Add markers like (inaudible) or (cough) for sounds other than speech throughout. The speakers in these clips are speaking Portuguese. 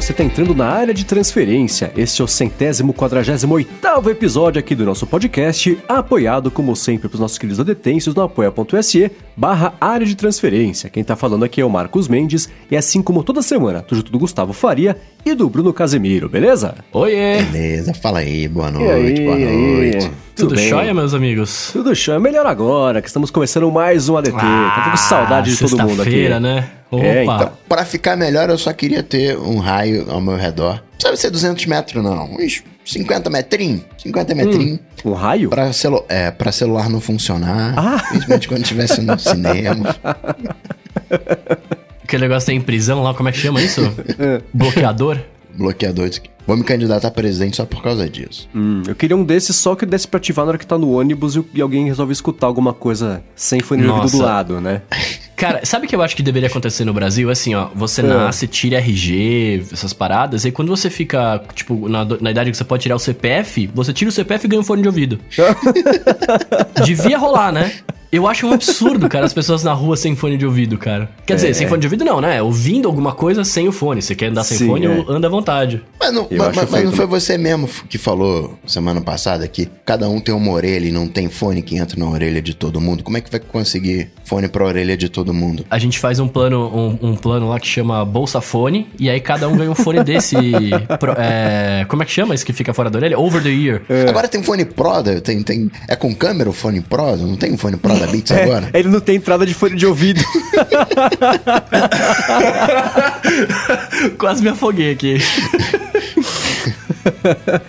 você está entrando na área de transferência. Este é o centésimo quadragésimo oitavo episódio aqui do nosso podcast, apoiado, como sempre, pelos nossos queridos adetêncios no apoia.se barra área de transferência. Quem está falando aqui é o Marcos Mendes, e assim como toda semana, tô junto do Gustavo Faria e do Bruno Casemiro, beleza? Oiê! Beleza, fala aí, boa noite, aí, boa noite. Tudo bem? jóia, meus amigos? Tudo show. É melhor agora, que estamos começando mais um ADT. Ah, tô com saudade de todo mundo aqui. sexta-feira, né? Opa! É, então. Pra ficar melhor, eu só queria ter um raio ao meu redor. Não precisa ser 200 metros, não. Uns 50 metrinhos. 50 metrinhos. Um raio? Pra, celu é, pra celular não funcionar. Ah. Principalmente quando estivesse no (laughs) cinema. Aquele negócio tem em prisão lá, como é que chama (laughs) isso? Bloqueador? Bloqueador. Vou me candidatar a presidente só por causa disso. Hum, eu queria um desses só que desse pra ativar na hora que tá no ônibus e, alguém resolve escutar alguma coisa sem fone do lado, né? (laughs) Cara, sabe o que eu acho que deveria acontecer no Brasil? Assim, ó, você É. nasce, tira RG, essas paradas, e quando você fica, tipo, na, na idade que você pode tirar o CPF, você tira o CPF e ganha um fone de ouvido. (laughs) Devia rolar, né? Eu acho um absurdo, cara, as pessoas na rua sem fone de ouvido, cara. Quer dizer, sem fone de ouvido não, né? Ouvindo alguma coisa sem o fone. Você quer andar sem Sim, fone, é. anda à vontade. Mas não, mas, mas feio não foi você mesmo que falou semana passada que cada um tem uma orelha e não tem fone que entra na orelha de todo mundo? Como é que vai conseguir fone pra orelha de todo mundo? A gente faz um plano, um, um plano lá que chama Bolsa Fone, e aí cada um ganha um fone desse. (laughs) pro- é, como é que chama esse que fica fora da orelha? Over the ear. Agora tem fone Pro, tem, tem, é com câmera o fone Pro? Não tem um fone Pro da Beats agora? É, ele não tem entrada de fone de ouvido. (laughs) Quase me afoguei aqui.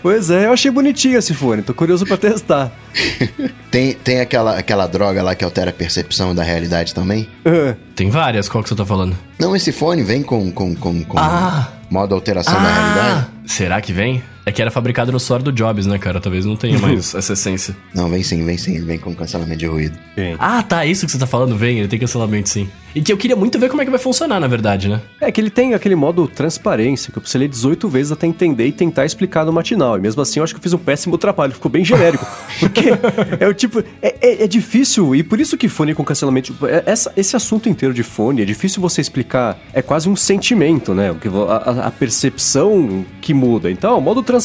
pois é, eu achei bonitinho esse fone, tô curioso pra testar. Tem, tem aquela, aquela droga lá que altera a percepção da realidade também? Ah, Tem várias, qual que você tá falando? Não, esse fone vem com, com, com, com Ah. modo alteração da realidade? Será que vem? É que era fabricado no suor do Jobs, né, cara? Talvez não tenha mais essa essência. Não, vem sim, vem sim, vem com cancelamento de ruído. Ah, tá, isso que você tá falando, vem, ele tem cancelamento sim. E que eu queria muito ver como é que vai funcionar, na verdade, né? É que ele tem aquele modo transparência, que eu precisei ler 18 vezes até entender e tentar explicar no matinal. E mesmo assim eu acho que eu fiz um péssimo trabalho, ficou bem genérico. (laughs) Porque é o tipo. É, é- é difícil, e por isso que fone com cancelamento. é- essa- esse assunto inteiro de fone é difícil você explicar. É quase um sentimento, né? O que vo- a, a- a percepção que muda. Então, o modo transparência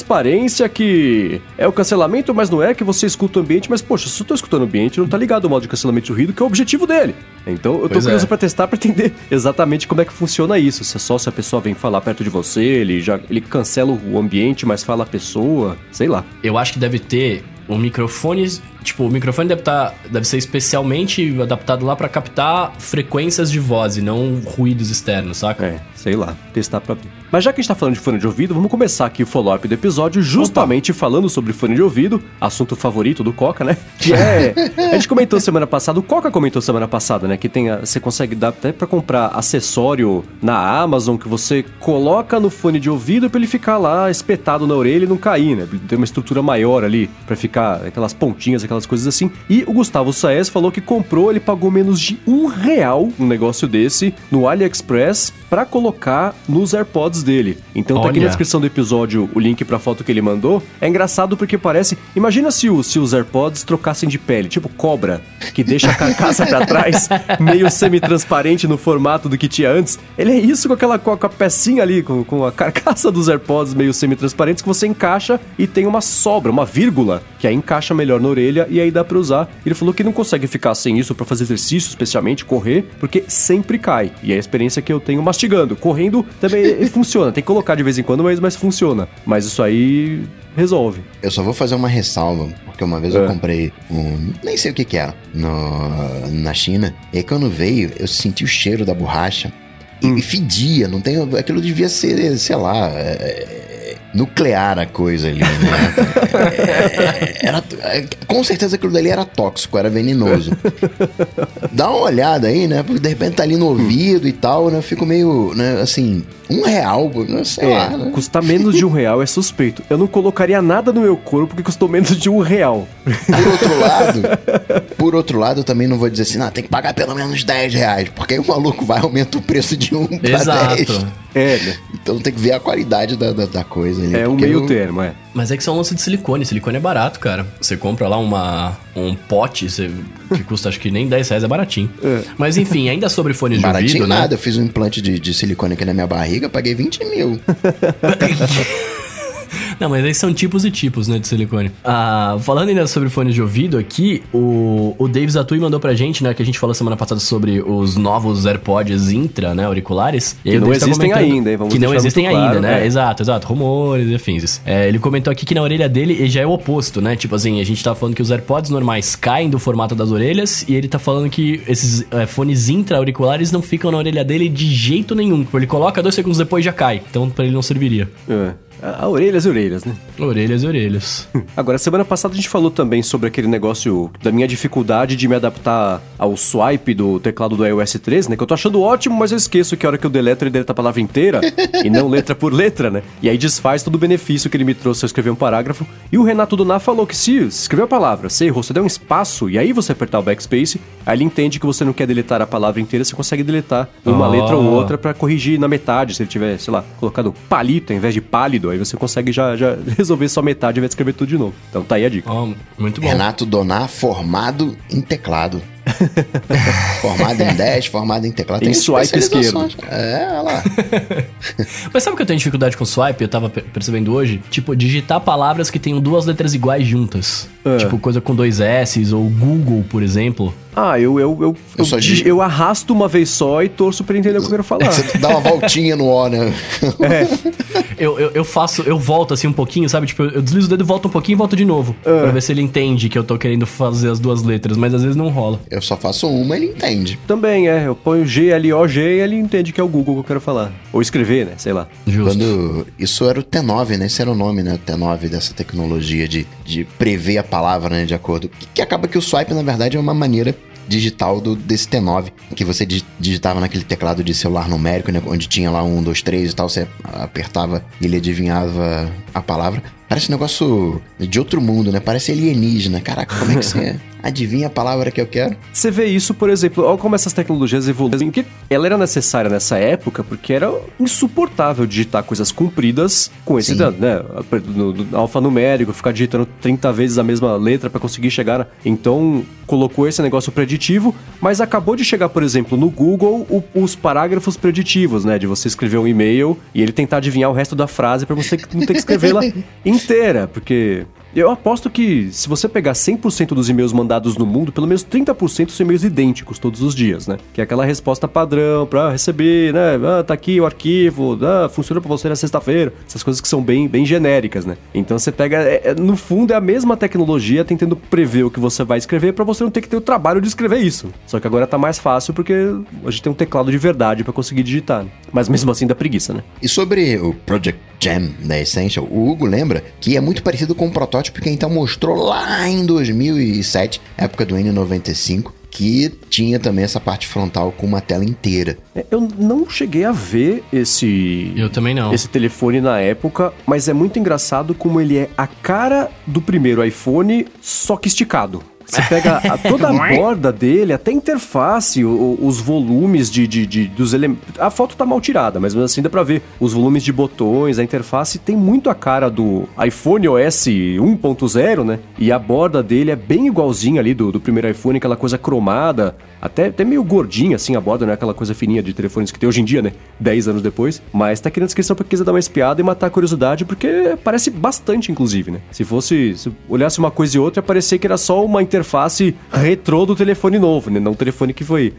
que é o cancelamento, mas não é que você escuta o ambiente, mas poxa, se eu tô escutando o ambiente, não tá ligado ao modo de cancelamento de ruído, que é o objetivo dele. Então, eu tô Pois é. curioso pra testar pra entender exatamente como é que funciona isso. Se é só se a pessoa vem falar perto de você, ele já ele cancela o ambiente, mas fala a pessoa, sei lá. Eu acho que deve ter um microfone. Tipo, o microfone deve, tá, deve ser especialmente adaptado lá pra captar frequências de voz e não ruídos externos, saca? É, sei lá, testar pra ver. Mas já que a gente tá falando de fone de ouvido, vamos começar aqui o follow-up do episódio, justamente falando sobre fone de ouvido, assunto favorito do Coca, né? Que é. A gente comentou semana passada, o Coca comentou semana passada, né? Que tem a- você consegue dar até pra comprar acessório na Amazon que você coloca no fone de ouvido pra ele ficar lá espetado na orelha e não cair, né? Tem uma estrutura maior ali pra ficar aquelas pontinhas, aquelas coisas assim. E o Gustavo Saez falou que comprou, ele pagou menos de um real um negócio desse no AliExpress pra colocar nos AirPods dele. Então tá aqui Olha. na descrição do episódio o link pra foto que ele mandou. É engraçado porque parece. Imagina se, o- se os AirPods trocassem de pele, tipo cobra, que deixa a (laughs) carcaça pra trás, meio semi-transparente no formato do que tinha antes. Ele é isso com aquela com a, pecinha ali, com, com a carcaça dos AirPods meio semi-transparentes que você encaixa e tem uma sobra, uma vírgula, que aí encaixa melhor na orelha e aí dá pra usar. Ele falou que não consegue ficar sem isso pra fazer exercício, especialmente correr, porque sempre cai. E é a experiência que eu tenho mastigando. Correndo também funciona, (laughs) tem que colocar de vez em quando, mas, mas funciona. Mas isso aí resolve. Eu só vou fazer uma ressalva, porque uma vez É. eu comprei um. Nem sei o que que era. No, na China. E aí quando veio, eu senti o cheiro da borracha. E, Hum. e fedia, não tem. Aquilo devia ser, sei lá. é, nuclear a coisa ali, né? (laughs) É, era, é, com certeza aquilo dali era tóxico, era venenoso. Dá uma olhada aí, né? Porque de repente tá ali no ouvido e tal, né? Eu fico meio, né? Assim, um real, né, sei lá, É, né? custar menos de um real é suspeito. Eu não colocaria nada no meu corpo que custou menos de um real. Por outro lado, (laughs) por outro lado, eu também não vou dizer assim, não, tem que pagar pelo menos 10 reais, porque aí o maluco vai aumentar o preço de um pra 10. Exato. É, né? Então tem que ver a qualidade da, da, da coisa ali. É um meio eu- termo, é. Mas é que são lance de silicone. Silicone é barato, cara. Você compra lá uma, um pote você- que custa acho que nem 10 reais, é baratinho. É. Mas enfim, ainda sobre fones de Baratinho ouvido, né? nada, eu fiz um implante de, de silicone aqui na minha barriga, paguei 20 mil. (laughs) Não, mas aí são tipos e tipos, né, de silicone. Ah, falando ainda sobre fones de ouvido aqui, o, o Davis Atui mandou pra gente, né, que a gente falou semana passada sobre os novos AirPods Intra, né, auriculares. E Que não Davis tá existem comentando- ainda, hein, vamos Que não existem ainda, claro, né, é. exato, exato, rumores e afins. É, ele comentou aqui que na orelha dele ele já é o oposto, né, tipo assim, a gente tava falando que os AirPods normais caem do formato das orelhas e ele tá falando que esses é, fones intra-auriculares não ficam na orelha dele de jeito nenhum. Tipo, Ele coloca dois segundos depois já cai, então pra ele não serviria. é. Ah, orelhas e orelhas, né? Orelhas e orelhas. (laughs) Agora, semana passada a gente falou também sobre aquele negócio da minha dificuldade de me adaptar ao swipe do teclado do iOS 13, né? Que eu tô achando ótimo, mas eu esqueço que a hora que eu deleto ele deleta a palavra inteira (laughs) e não letra por letra, né? E aí desfaz todo o benefício que ele me trouxe se eu escrever um parágrafo. E o Renato Doná falou que se escrever a palavra, você errou, você der um espaço e aí você apertar o backspace, aí ele entende que você não quer deletar a palavra inteira, você consegue deletar uma Oh. letra ou outra pra corrigir na metade, se ele tiver, sei lá, colocado palito ao invés de pálido, aí você consegue já, já (laughs) resolver só metade ao invés de escrever tudo de novo. Então tá aí a dica. Ó, muito bom. Renato Donar, formado em teclado. (laughs) formado em 10, formado em teclado. Em swipe especializações. É, olha lá. (laughs) Mas sabe o que eu tenho dificuldade com swipe? Eu tava per- percebendo hoje. Tipo, digitar palavras que tenham duas letras iguais juntas. É. Tipo, coisa com dois S ou Google, por exemplo. Ah, eu, eu, eu, eu, dig- digo- eu arrasto uma vez só e torço pra entender o que eu quero falar. (laughs) Você dá uma voltinha no O, né? Eu, eu, eu faço, eu volto assim um pouquinho, sabe? Tipo, eu, eu deslizo o dedo, volto um pouquinho e volto de novo. É. Pra ver se ele entende que eu tô querendo fazer as duas letras, mas às vezes não rola. Eu só faço uma, ele entende. Também, é. Eu ponho G, L, O, G e ele entende que é o Google que eu quero falar. Ou escrever, né? Sei lá. Justo. Quando. Isso era o T9, né? Esse era o nome, né? O T9 dessa tecnologia de, de prever a palavra, né? De acordo. Que, que acaba que o swipe, na verdade, é uma maneira digital do, desse T9, que você di- digitava naquele teclado de celular numérico, né? Onde tinha lá um, dois, três e tal, você apertava e ele adivinhava a palavra. Parece um negócio de outro mundo, né? Parece alienígena. Caraca, como é que você (laughs) adivinha a palavra que eu quero? Você vê isso, por exemplo, olha como essas tecnologias evoluem. Porque ela era necessária nessa época porque era insuportável digitar coisas compridas com esse dano, né? No, no alfanumérico, ficar digitando 30 vezes a mesma letra pra conseguir chegar. Então, colocou esse negócio preditivo, mas acabou de chegar, por exemplo, no Google, o- os parágrafos preditivos, né? De você escrever um e-mail e ele tentar adivinhar o resto da frase pra você não ter que escrevê-la (laughs) inteira, porque eu aposto que se você pegar 100% dos e-mails mandados no mundo, pelo menos 30% são e-mails idênticos todos os dias, né? Que é aquela resposta padrão pra receber, né? Ah, tá aqui o arquivo, ah, funciona pra você na sexta-feira. Essas coisas que são bem, bem genéricas, né? Então você pega, é- é- no fundo é a mesma tecnologia tentando prever o que você vai escrever pra você não ter que ter o trabalho de escrever isso. Só que agora tá mais fácil porque a gente tem um teclado de verdade pra conseguir digitar. né? Mas mesmo assim dá preguiça, né? E sobre o Project Jam da Essential, o Hugo lembra que é muito parecido com o protótipo que a Intel mostrou lá em 2007, época do N95, que tinha também essa parte frontal com uma tela inteira. É, Eu não cheguei a ver esse. Eu também não. Esse telefone na época, mas é muito engraçado como ele é a cara do primeiro iPhone, só que esticado. Você pega a- (laughs) toda a borda dele, até a interface, o- os volumes de, de- de- dos elementos. A foto tá mal tirada, mas assim dá pra ver. Os volumes de botões, a interface tem muito a cara do iPhone OS 1.0, né? E a borda dele é bem igualzinha ali do, do primeiro iPhone, aquela coisa cromada, até, até meio gordinha assim a borda, não é aquela coisa fininha de telefones que tem hoje em dia, né? 10 anos depois. Mas tá aqui na descrição pra quem quiser dar uma espiada e matar a curiosidade, porque parece bastante, inclusive, né? Se fosse. Se olhasse uma coisa e outra, ia parecer que era só uma interface retrô do telefone novo, né? Não um telefone que foi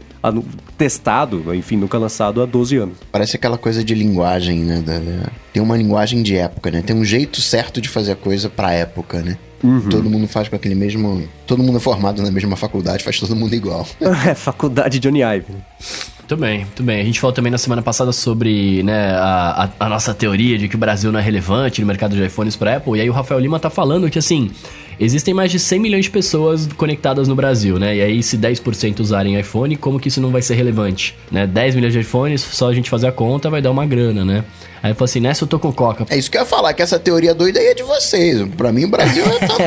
testado, enfim, nunca lançado há 12 anos. Parece aquela coisa de linguagem, né? da- da- Tem uma linguagem de época, né? Tem um jeito certo de fazer a coisa pra época, né? Todo mundo faz com aquele mesmo. Todo mundo é formado na mesma faculdade, faz todo mundo igual. (laughs) É, faculdade Johnny Ive. né? Muito bem, muito bem. A gente falou também na semana passada sobre né, a, a- a nossa teoria de que o Brasil não é relevante no mercado de iPhones para Apple. E aí o Rafael Lima tá falando que assim, existem mais de 100 milhões de pessoas conectadas no Brasil, né? E aí se 10% usarem iPhone, como que isso não vai ser relevante? Né? 10 milhões de iPhones, só a gente fazer a conta vai dar uma grana, né? Aí ele falou assim, nessa eu tô com coca. É isso que eu ia falar, que essa teoria doida aí é de vocês. Pra mim, o Brasil é top,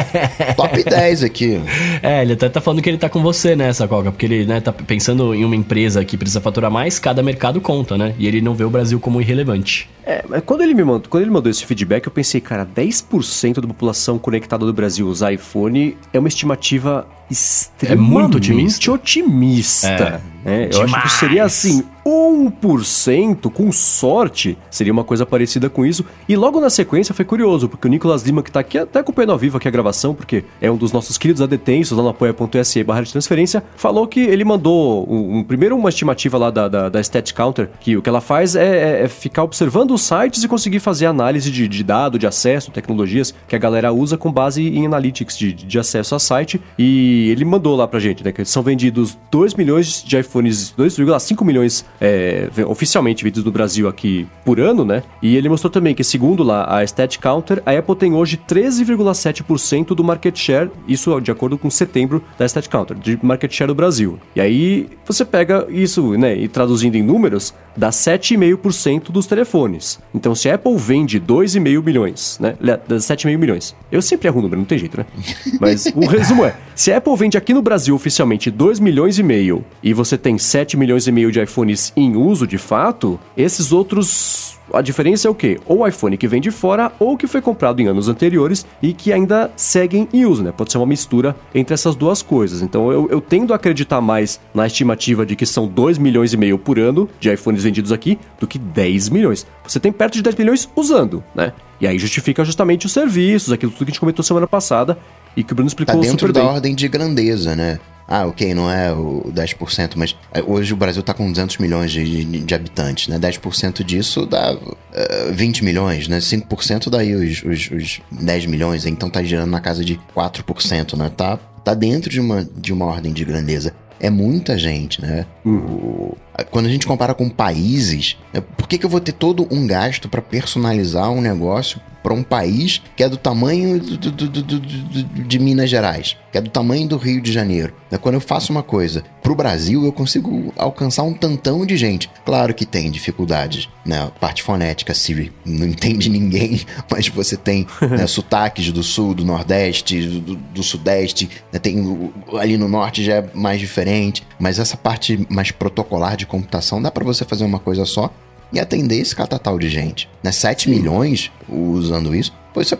(laughs) top 10 aqui. É, ele até tá falando que ele tá com você nessa, Coca, porque ele, né, tá pensando em uma empresa que precisa faturar mais, cada mercado conta, né? E ele não vê o Brasil como irrelevante. É, mas quando ele me mandou, quando ele mandou esse feedback, eu pensei, cara, 10% da população conectada do Brasil usar iPhone é uma estimativa extremamente É muito otimista. otimista. É, eu acho que seria assim, 1%, com sorte, seria uma coisa parecida com isso. E logo na sequência foi curioso, porque o Nicolas Lima, que tá aqui até acompanhando ao vivo aqui a gravação, porque é um dos nossos queridos adetensos lá no apoia.se barra de transferência, falou que ele mandou um, um- primeiro uma estimativa lá da, da, da Stat Counter, que o que ela faz é, é- é ficar observando os sites e conseguir fazer análise de, de dado, de acesso, tecnologias que a galera usa com base em analytics de, de acesso a site. E ele mandou lá pra gente, né, que são vendidos 2 milhões de iPhones, 2,5 milhões é, oficialmente vendidos no Brasil aqui por ano, né? E ele mostrou também que, segundo lá a Stat Counter, a Apple tem hoje 13,7% do market share, isso de acordo com setembro da Stat Counter, de market share do Brasil. E aí você pega isso, né, e traduzindo em números, dá 7,5% dos telefones. Então, se a Apple vende 2,5 milhões, né, dá 7,5 milhões. Eu sempre erro o número, não tem jeito, né? Mas o resumo é, se a Apple vende aqui no Brasil oficialmente 2 milhões e meio e você tem 7 milhões e meio de iPhones em uso de fato, esses outros a diferença é o quê? Ou o iPhone que vem de fora ou que foi comprado em anos anteriores e que ainda seguem em uso, né? Pode ser uma mistura entre essas duas coisas. Então eu, eu tendo a acreditar mais na estimativa de que são 2 milhões e meio por ano de iPhones vendidos aqui do que 10 milhões. Você tem perto de 10 milhões usando, né? E aí justifica justamente os serviços, aquilo tudo que a gente comentou semana passada e que o Bruno Tá explicou dentro super da bem. ordem de grandeza, né? Ah, ok, não é o 10%, mas é, hoje o Brasil tá com 200 milhões de, de- de habitantes, né? 10% disso dá eh, 20 milhões, né? 5% daí os, os, os 10 milhões, então tá girando na casa de 4%, né? Tá, tá dentro de uma, de uma ordem de grandeza. É muita gente, né? O- quando a gente compara com países, né, por que, que eu vou ter todo um gasto para personalizar um negócio para um país que é do tamanho do- do- do- de Minas Gerais, que é do tamanho do Rio de Janeiro? Né, Quando eu faço uma coisa pro Brasil, eu consigo alcançar um tantão de gente. Claro que tem dificuldades, né? Parte fonética, Siri não (laughs) entende ninguém, mas você tem né, (laughs) sotaques do sul, do nordeste, do, sudeste, né, tem o- ali no norte já é mais diferente, mas essa parte mais protocolar de computação dá para você fazer uma coisa só e atender esse catatal de gente. Né? 7 milhões usando isso, pô, isso é,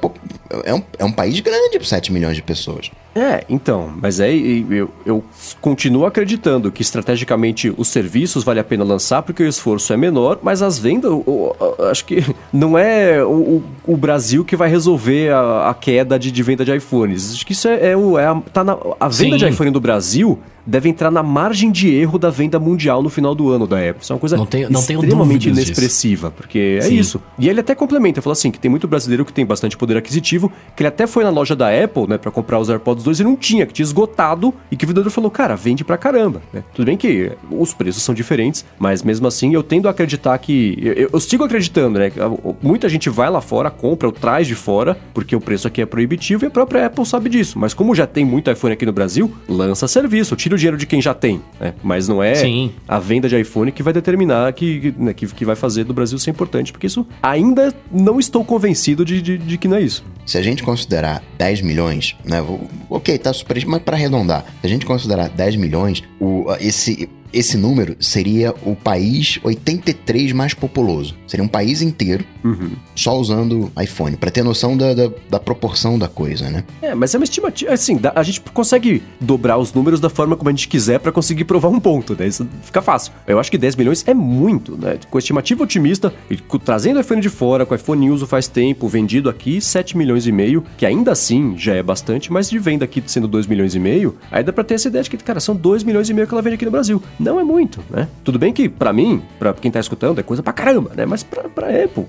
é, um, é um país grande para 7 milhões de pessoas. É, então, mas aí eu, eu continuo acreditando que estrategicamente os serviços vale a pena lançar porque o esforço é menor, mas as vendas, o- o- acho que não é o, o- Brasil que vai resolver a, a queda de, de venda de iPhones. Acho que isso é, é o. É a, tá na, a venda Sim. de iPhone do Brasil deve entrar na margem de erro da venda mundial no final do ano da Apple. Isso é uma coisa Não tenho- não extremamente dúvidas disso. inexpressiva, porque é Sim. isso. E ele até complementa, falou assim, que tem muito brasileiro que tem bastante poder aquisitivo, que ele até foi na loja da Apple, né, pra comprar os AirPods 2 e não tinha, que tinha esgotado, e que o vendedor falou, cara, vende pra caramba, né? Tudo bem que os preços são diferentes, mas mesmo assim eu tendo a acreditar que... Eu, eu- eu sigo acreditando, né? que Muita gente vai lá fora, compra ou traz de fora, porque o preço aqui é proibitivo e a própria Apple sabe disso. Mas como já tem muito iPhone aqui no Brasil, lança serviço, tira o dinheiro de quem já tem, né? Mas não é Sim. a venda de iPhone que vai determinar que, né, que, que vai fazer do Brasil ser importante, porque isso ainda não estou convencido de, de, de que não é isso. Se a gente considerar 10 milhões, né? vou- Ok, tá super, mas para arredondar, se a gente considerar 10 milhões, o, esse, esse número seria o país 83 mais populoso. Seria um país inteiro só usando iPhone, para ter noção da, da, da proporção da coisa, né? É, mas é uma estimativa. Assim, a gente consegue dobrar os números da forma como a gente quiser pra conseguir provar um ponto, né? Isso fica fácil. Eu acho que 10 milhões é muito, né? Com estimativa otimista, trazendo o iPhone de fora, com o iPhone em uso faz tempo, vendido aqui 7 milhões e meio, que ainda assim já é bastante, mas de venda aqui sendo 2 milhões e meio, aí dá pra ter essa ideia de que, cara, são 2 milhões e meio que ela vende aqui no Brasil. Não é muito, né? Tudo bem que, pra mim, pra quem tá escutando, é coisa pra caramba, né? Mas pra, pra Apple,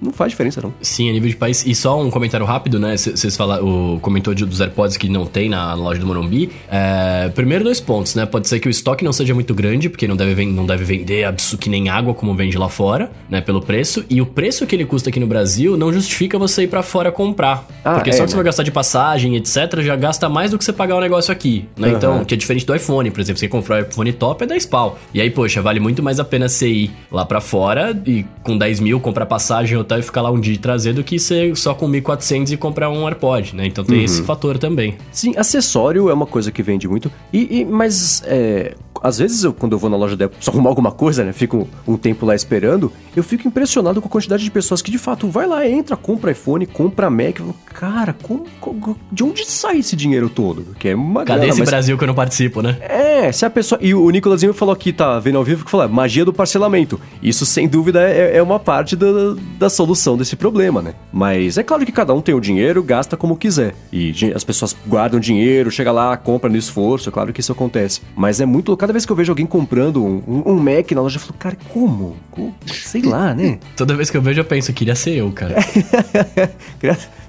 não, faz diferença, não. Sim, a nível de país. E só um comentário rápido, né? Vocês falaram, o comentou de, dos AirPods que não tem na loja do Morumbi. É, primeiro, dois pontos, né? Pode ser que o estoque não seja muito grande, porque não deve, não deve vender que nem água, como vende lá fora, né? Pelo preço. E o preço que ele custa aqui no Brasil não justifica você ir pra fora comprar. Ah, porque é, só que você né? vai gastar de passagem, etc., já gasta mais do que você pagar o negócio aqui, né? Aham. Então, que é diferente do iPhone, por exemplo. Você comprar o iPhone top, Europa é 10 pau. E aí, poxa, vale muito mais a pena você ir lá pra fora e com 10 mil comprar passagem, hotel e ficar lá um dia e trazer do que ser só com 1.400 e comprar um AirPod, né? Então tem Uhum. esse fator também. Sim, acessório é uma coisa que vende muito. E, e- mas é, às vezes eu, quando eu vou na loja Apple, preciso arrumar alguma coisa, né? Fico um tempo lá esperando. Eu fico impressionado com a quantidade de pessoas que de fato vai lá, entra, compra iPhone, compra Mac. Falo, Cara, como- como- de onde sai esse dinheiro todo? Porque é uma Cadê grana, esse mas- Brasil que eu não participo, né? É, se a pessoa. E o Nicolasinho falou aqui, tá vendo ao vivo, que falou, "Ah, magia do parcelamento. Isso, sem dúvida, é, é uma parte da, da solução desse problema, né? Mas é claro que cada um tem o dinheiro, gasta como quiser. E as pessoas guardam dinheiro, chega lá, compra no esforço, é claro que isso acontece. Mas é muito. Cada vez que eu vejo alguém comprando um, um- um Mac na loja, eu falo, cara, como? Como? Sei lá, né? (laughs) Toda vez que eu vejo, eu penso, queria ser eu, cara. (laughs)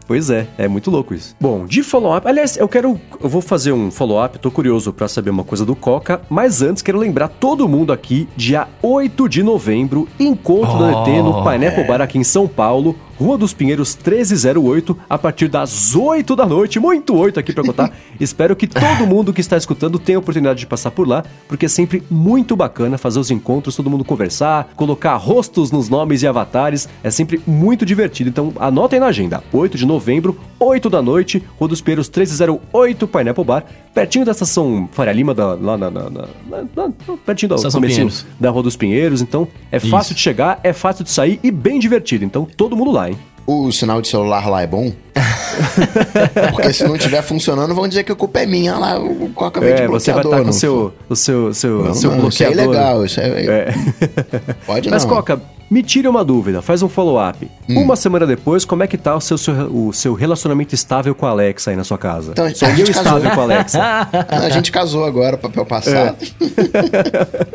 Pois é, é muito louco isso. Bom, de follow-up, aliás, eu quero. Eu vou fazer um follow-up, tô curioso pra saber uma coisa do Coca, mas antes quero lembrar todo mundo aqui, dia 8 de novembro, encontro do Oh, ET no Pineapple Bar aqui em São Paulo, Rua dos Pinheiros 1308, a partir das 8 da noite, muito 8 aqui pra contar. (laughs) Espero que todo mundo que está escutando tenha a oportunidade de passar por lá, porque é sempre muito bacana fazer os encontros, todo mundo conversar, colocar rostos nos nomes e avatares, é sempre muito divertido. Então anotem na agenda, 8 de novembro, 8 da noite, Rua dos Pinheiros 1308, Pineapple Bar, pertinho da estação Faria Lima, da, lá na, na- na- na- na- pertinho da da Rua dos Pinheiros. Então é fácil Isso. de chegar, é fácil de sair e bem divertido. Então todo mundo lá, hein? O sinal de celular lá é bom? (laughs) Porque se não estiver funcionando, vão dizer que a culpa é minha. Olha lá, o Coca de É, você vai estar com não o seu, o seu, seu, Não, seu não, isso é bloqueador. ilegal. Isso é... É. (laughs) Pode Mas, não. Coca, me tire uma dúvida, faz um follow-up. Hum. Uma semana depois, como é que tá o seu, o seu relacionamento estável com a Alexa aí na sua casa? Então, Sou eu estável casou. com a Alexa. (laughs) A gente casou agora, papel passado. É.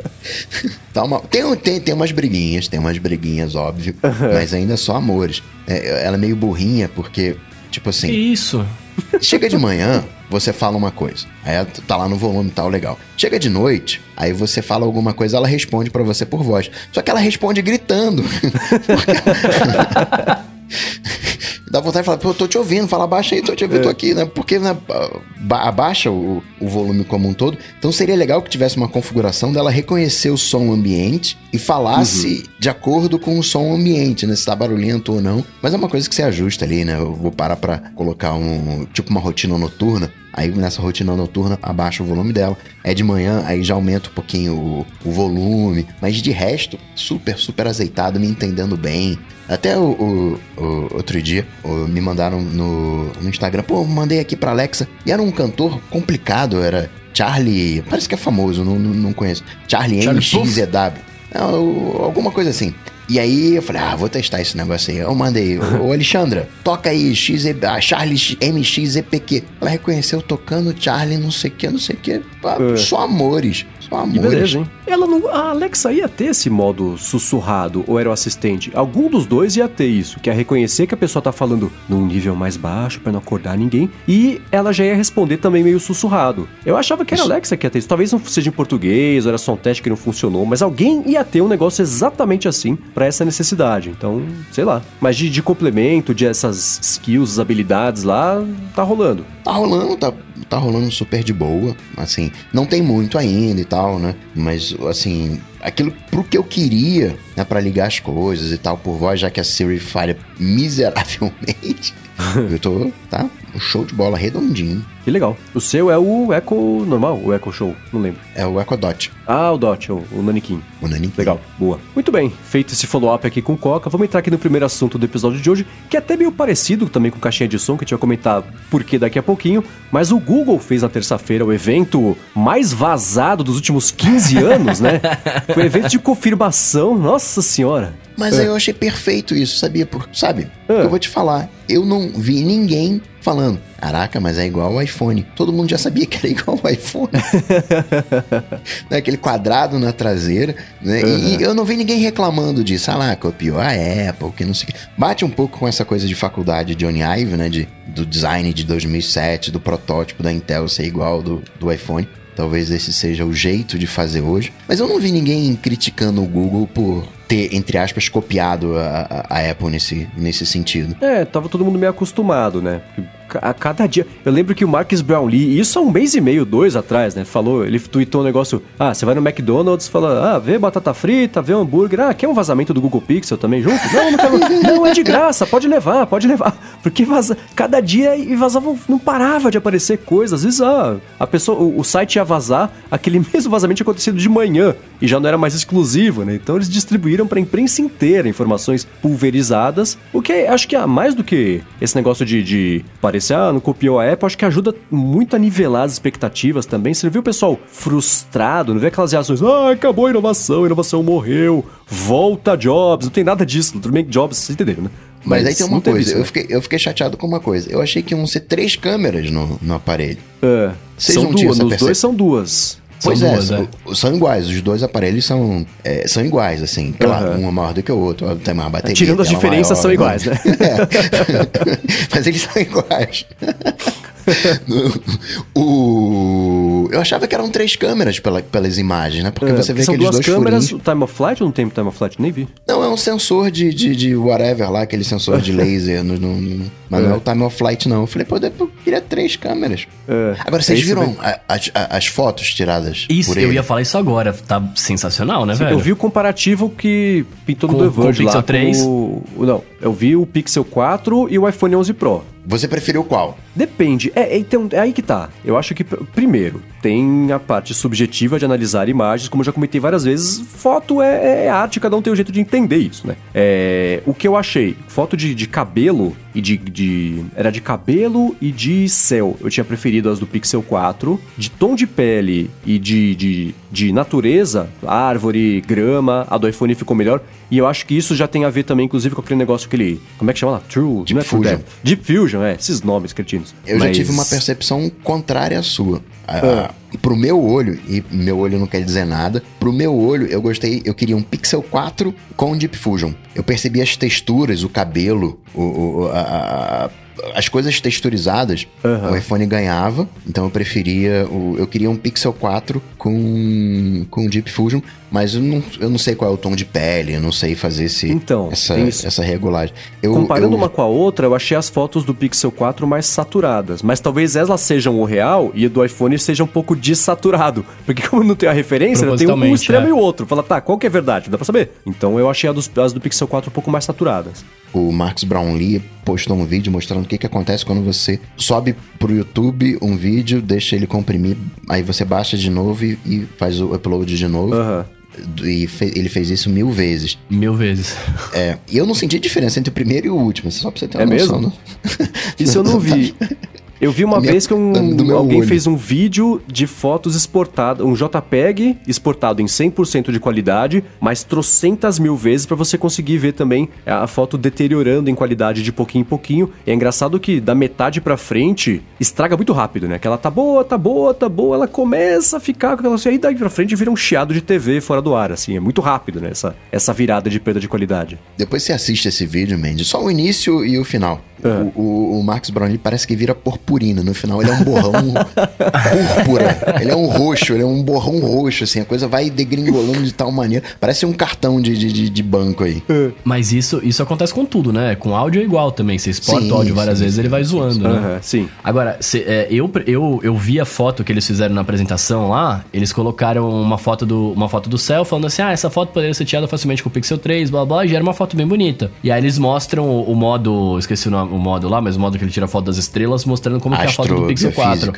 tá uma- tem, tem, tem umas briguinhas, tem umas briguinhas, óbvio. mas ainda só amores. É, ela é meio burrinha, porque, tipo Que assim, isso? chega de manhã, você fala uma coisa. Aí tá lá no volume e tal, legal. Chega de noite, aí você fala alguma coisa, ela responde pra você por voz. Só que ela responde gritando. (laughs) Dá vontade de falar, pô, eu tô te ouvindo, fala abaixa aí, tô te ouvindo, tô aqui, né? Porque né, ba- abaixa o, o volume como um todo. Então seria legal que tivesse uma configuração dela reconhecer o som ambiente e falasse de acordo com o som ambiente, né? Se tá barulhento ou não. Mas é uma coisa que você ajusta ali, né? Eu vou parar pra colocar um, tipo uma rotina noturna. Aí nessa rotina noturna abaixa o volume dela. É de manhã, aí já aumenta um pouquinho o, o volume. Mas de resto, super, super azeitado, me entendendo bem. Até o, o- o- outro dia me mandaram no, no Instagram, pô, mandei aqui pra Alexa. E era um cantor complicado, era Charlie. Parece que é famoso, não, não, não conheço. Charlie, Charlie o- alguma coisa assim. E aí eu falei, ah, vou testar esse negócio aí. Eu mandei, ô Alexandra, toca aí XE, ah, Charlie MXEPQ. Ela reconheceu tocando Charlie não sei o que, não sei o que. É. Só amores, só Que beleza, hein? Ela não, a Alexa ia ter esse modo sussurrado ou era o assistente? Algum dos dois ia ter isso, que é reconhecer que a pessoa tá falando num nível mais baixo pra não acordar ninguém e ela já ia responder também meio sussurrado. Eu achava que era a. Alexa que ia ter isso. Talvez não seja em português, ou era só um teste que não funcionou, mas alguém ia ter um negócio exatamente assim pra essa necessidade. Então, sei lá. Mas de, de complemento, de essas skills, habilidades lá, tá rolando. Tá rolando, tá, tá rolando super de boa. Assim, não tem muito ainda e tal, né? Mas, assim, aquilo pro que eu queria, né? Pra ligar as coisas e tal por voz, já que a Siri falha miseravelmente. (laughs) eu tô, tá? Um show de bola redondinho. Que legal. O seu é o Echo normal, o Echo Show, não lembro. É o Echo Dot, Ah, o Dot, o, o Naniquim. o Nani. Legal, boa. Muito bem, feito esse follow-up aqui com o Coca, vamos entrar aqui no primeiro assunto do episódio de hoje, que é até meio parecido também com caixinha de som, que a gente vai comentar por que daqui a pouquinho, mas o Google fez na terça-feira o evento mais vazado dos últimos 15 (laughs) anos, né? Foi um evento de confirmação, nossa senhora. Mas aí eu achei perfeito isso, sabia? Por, sabe? É. Eu vou te falar. Eu não vi ninguém falando. Caraca, mas é igual ao iPhone. Todo mundo já sabia que era (laughs) igual ao iPhone. (laughs) né? Aquele quadrado na traseira. Né? E, e eu não vi ninguém reclamando disso. Ah lá, copiou a Apple, que não sei o. Bate um pouco com essa coisa de faculdade de Johnny Ive, né? De, do design de 2007, do protótipo da Intel ser igual do, do iPhone. Talvez esse seja o jeito de fazer hoje. Mas eu não vi ninguém criticando o Google por ter, entre aspas, copiado a, a- Apple nesse, nesse sentido. É, tava todo mundo meio acostumado, né? A cada dia. Eu lembro que o Marcus Brownlee, isso há um mês e meio, dois atrás, né? Falou, ele tweetou um negócio. Ah, você vai no McDonald's, fala, ah, vê batata frita, vê hambúrguer. Ah, quer um vazamento do Google Pixel também junto? Não, não quero. (laughs) não, é de graça, pode levar, pode levar. Porque vaza, cada dia e vazava, não parava de aparecer coisas. Às vezes, ah, a pessoa, o, o site ia vazar, aquele (laughs) mesmo vazamento tinha acontecido de manhã e já não era mais exclusivo, né? Então eles distribuíram para a imprensa inteira informações pulverizadas, o que acho que é mais do que esse negócio de, de parecer, ah, não copiou a Apple, acho que ajuda muito a nivelar as expectativas também. Você viu o pessoal frustrado, não vê aquelas reações, ah, acabou a inovação, a inovação morreu, volta Jobs, não tem nada disso, tudo bem que Jobs, vocês entenderam, né? Mas, Mas aí tem uma coisa, isso, eu, né? fiquei, eu fiquei chateado com uma coisa. Eu achei que iam ser três câmeras no, no aparelho. É, Vocês são duas, nos dois são duas. Pois são é, duas, é, são iguais. Os dois aparelhos são, é, são iguais, assim. Claro, uhum. um é maior do que o outro, tem mais bateria. Tirando as diferenças, maior, são iguais, né? É. (laughs) Mas eles são iguais. (laughs) o... Eu achava que eram três câmeras pela, pelas imagens, né? Porque é, você vê são aqueles duas dois câmeras, furinhos. time of flight ou não tem time of flight? Nem vi. Não, é um sensor de, de, de whatever lá, aquele sensor de (laughs) laser. no, no, no, mas é. não é o time of flight, não. Eu falei, pô, queria três câmeras. É. Agora, vocês viram as, as, fotos tiradas Isso, eu ia falar isso agora. Tá sensacional, né, Sim, velho? Eu vi o comparativo que pintou no The Verge com o Pixel lá. 3? O, não, eu vi o Pixel 4 e o iPhone 11 Pro. Você preferiu qual? Depende. É, então, é aí que tá. Eu acho que, primeiro, tem a parte subjetiva de analisar imagens, como eu já comentei várias vezes, foto é, é arte, cada um tem um jeito de entender isso, né? É, o que eu achei, foto de, de cabelo e de, de, Era de cabelo e de céu. Eu tinha preferido as do Pixel 4. De tom de pele e de, de, de natureza, árvore, grama, a do iPhone ficou melhor. E eu acho que isso já tem a ver também, inclusive, com aquele negócio que ele. Como é que chama lá? True. Deep é Fusion. Deep Fusion, é. Esses nomes cretinos. Eu Mas... já tive uma percepção contrária à sua. Ah. pro meu olho, e meu olho não quer dizer nada, pro meu olho eu gostei, eu queria um Pixel 4 com Deep Fusion. Eu percebi as texturas, o cabelo, o, o a, a as coisas texturizadas, uhum. o iPhone ganhava, então eu preferia. O, eu queria um Pixel 4 com, com Deep Fusion, mas eu não, eu não sei qual é o tom de pele, eu não sei fazer esse, então, essa, essa regulagem. Eu, Comparando eu... uma com a outra, eu achei as fotos do Pixel 4 mais saturadas, mas talvez elas sejam o real e a do iPhone seja um pouco desaturado, porque como não tem a referência, tem um extremo é. e o outro. Fala, tá, qual que é verdade? Dá pra saber? Então eu achei dos, as do Pixel 4 um pouco mais saturadas o Marcus Brownlee postou um vídeo mostrando o que, que acontece quando você sobe pro YouTube um vídeo, deixa ele comprimir, aí você baixa de novo e, e faz o upload de novo. Uhum. E fe ele fez isso mil vezes. Mil vezes. É. E eu não senti diferença entre o primeiro e o último, só pra você ter uma é noção. Mesmo? Né? Isso eu não vi. (laughs) Eu vi uma minha, vez que um, alguém olho. fez um vídeo de fotos exportadas, um JPEG exportado em 100% de qualidade, mas trocentas mil vezes para você conseguir ver também a foto deteriorando em qualidade de pouquinho em pouquinho. E é engraçado que da metade para frente estraga muito rápido, né? Que ela tá boa, tá boa, tá boa, ela começa a ficar com aquela assim, aí daí pra frente vira um chiado de TV fora do ar, assim, é muito rápido, né? Essa, essa virada de perda de qualidade. Depois você assiste esse vídeo, Mandy, só o início e o final. É. O, o, o Marcos Brownlee parece que vira purpurina. No final ele é um borrão (laughs) púrpura. Ele é um roxo, ele é um borrão roxo, assim. A coisa vai degringolando de tal maneira. Parece um cartão de, de, de banco aí. É. Mas isso, isso acontece com tudo, né? Com áudio é igual também. Você exporta sim, o áudio várias sim, vezes, sim, ele vai zoando, né? sim. Agora, cê, é, eu, eu, eu vi a foto que eles fizeram na apresentação lá. Eles colocaram uma foto do, uma foto do céu, falando assim: ah, essa foto poderia ser tirada facilmente com o Pixel 3, blá blá, e gera uma foto bem bonita. E aí eles mostram o, o modo, esqueci o nome o modo lá, mas o modo que ele tira foto das estrelas, mostrando como é a foto do Pixel 4.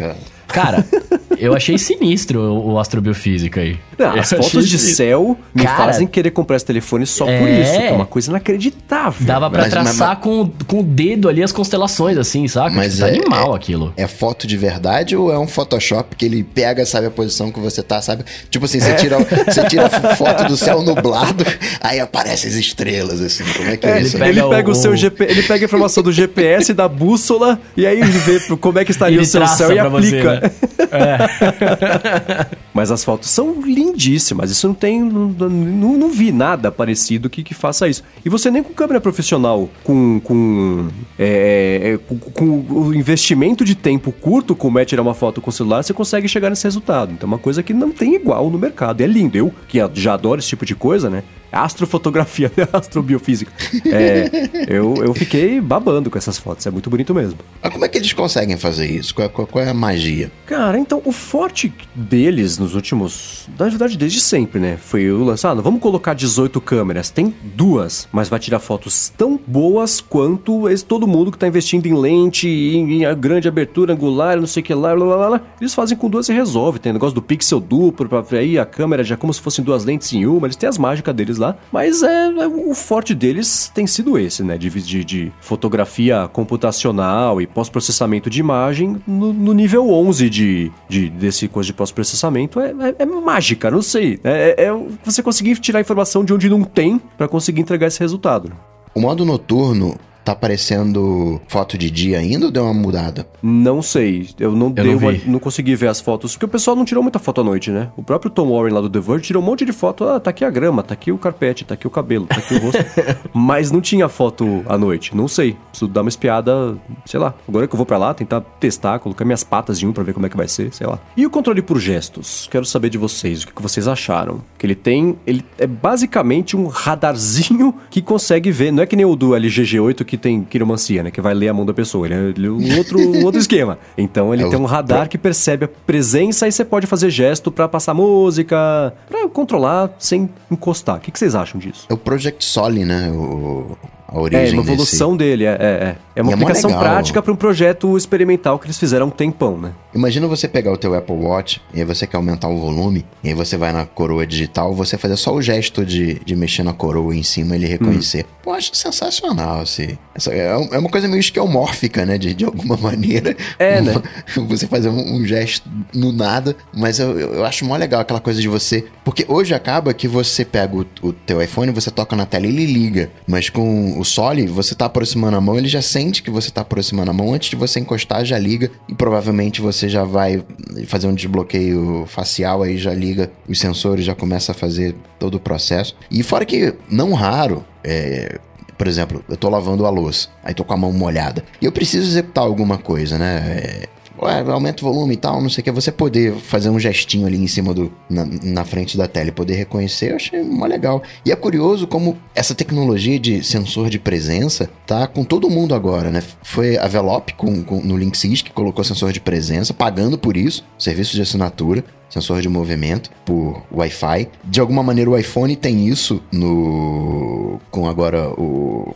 Cara, (laughs) eu achei sinistro o Astrobiofísica aí. Não, as fotos de sinistro. céu me Cara, fazem querer comprar esse telefone só é... por isso. É uma coisa inacreditável. Dava pra mas, traçar mas, com, com o dedo ali as constelações, assim, saca? Mas tipo, tá é, animal aquilo. É foto de verdade ou é um Photoshop que ele pega, sabe, a posição que você tá, sabe? Tipo assim, você tira, você tira (laughs) foto do céu nublado, aí aparecem as estrelas, assim. Como é que é, é isso? Ele pega, ele pega o, o, seu GP, ele pega a informação do GPS, da bússola, e aí vê como é que estaria ele o seu céu e aplica. Você, né? (laughs) É. (laughs) Mas as fotos são lindíssimas. Isso não tem. Não, não, não vi nada parecido que, que faça isso. E você nem com câmera profissional, com. com, é, é, com, com o investimento de tempo curto como é tirar uma foto com o celular, você consegue chegar nesse resultado. Então é uma coisa que não tem igual no mercado. E é lindo. Eu, que já adoro esse tipo de coisa, né? Astrofotografia, (laughs) né? astrobiofísica. É, eu, eu fiquei babando com essas fotos, é muito bonito mesmo. Mas como é que eles conseguem fazer isso? Qual, qual, qual, é a magia? Cara, então, o forte deles nos últimos. Na verdade, desde sempre, né? Foi o lançado. Vamos colocar 18 câmeras. Tem duas, mas vai tirar fotos tão boas quanto esse, todo mundo que tá investindo em lente, em, em grande abertura angular, não sei o que lá, blá, blá, blá, Eles fazem com duas e resolve. Tem negócio do pixel duplo, pra ver aí a câmera já como se fossem duas lentes em uma. Eles têm as mágicas deles lá, mas é, é, o forte deles tem sido esse, né? De, de, de fotografia computacional e pós-processamento de imagem no, no, nível 11 de, de, desse coisa de pós-processamento é, é, é, mágica, não sei. É, é, é você conseguir tirar informação de onde não tem para conseguir entregar esse resultado. O modo noturno Tá aparecendo foto de dia ainda ou deu uma mudada? Não sei. Eu não, eu não, uma, não, consegui ver as fotos, porque o pessoal não tirou muita foto à noite, né? O próprio Tom Warren lá do The Verge tirou um monte de foto. Ah, tá aqui a grama, tá aqui o carpete, tá aqui o cabelo, tá aqui o rosto. (laughs) Mas não tinha foto à noite. Não sei. Preciso dar uma espiada, sei lá. Agora que eu vou para lá, tentar testar, colocar minhas patas de um pra ver como é que vai ser, sei lá. E o controle por gestos? Quero saber de vocês, o que vocês acharam. Que ele tem. Ele é basicamente um radarzinho que consegue ver. Não é que nem o do LGG8 que tem quiromancia, né? Que vai ler a mão da pessoa. Ele é um outro, um outro esquema. Então ele (laughs) é tem um radar que percebe a presença e você pode fazer gesto para passar música, para controlar sem encostar. O que, que vocês acham disso? É o Project Soli, né? O, a origem É, uma evolução desse... dele, é, é, é. uma e é aplicação é prática para um projeto experimental que eles fizeram há um tempão, né? Imagina você pegar o teu Apple Watch e aí você quer aumentar o volume, e aí você vai na coroa digital, você fazer só o gesto de, de mexer na coroa em cima e ele reconhecer. Hum. Pô, acho sensacional, assim. Essa é, é uma coisa meio esquemórfica, né? De, de alguma (laughs) maneira. É, né? (laughs) Você fazer um, um, gesto no nada, mas eu, eu acho mó legal aquela coisa de você... Porque hoje acaba que você pega o, o teu iPhone, você toca na tela e ele liga, mas com o Soli, você tá aproximando a mão, ele já sente que você tá aproximando a mão antes de você encostar, já liga e provavelmente você já vai fazer um desbloqueio facial, aí já liga os sensores, já começa a fazer todo o processo. E fora que, não raro, é, por exemplo, eu tô lavando a louça, aí tô com a mão molhada. E eu preciso executar alguma coisa, né? Ué, aumenta o volume e tal, não sei o que, você poder fazer um gestinho ali em cima do. na, na frente da tela e poder reconhecer, eu achei mó legal. E é curioso como essa tecnologia de sensor de presença tá com todo mundo agora, né? Foi a Velop com, com, no Linksys que colocou sensor de presença, pagando por isso, serviço de assinatura sensor de movimento por Wi-Fi. De alguma maneira o iPhone tem isso no com agora o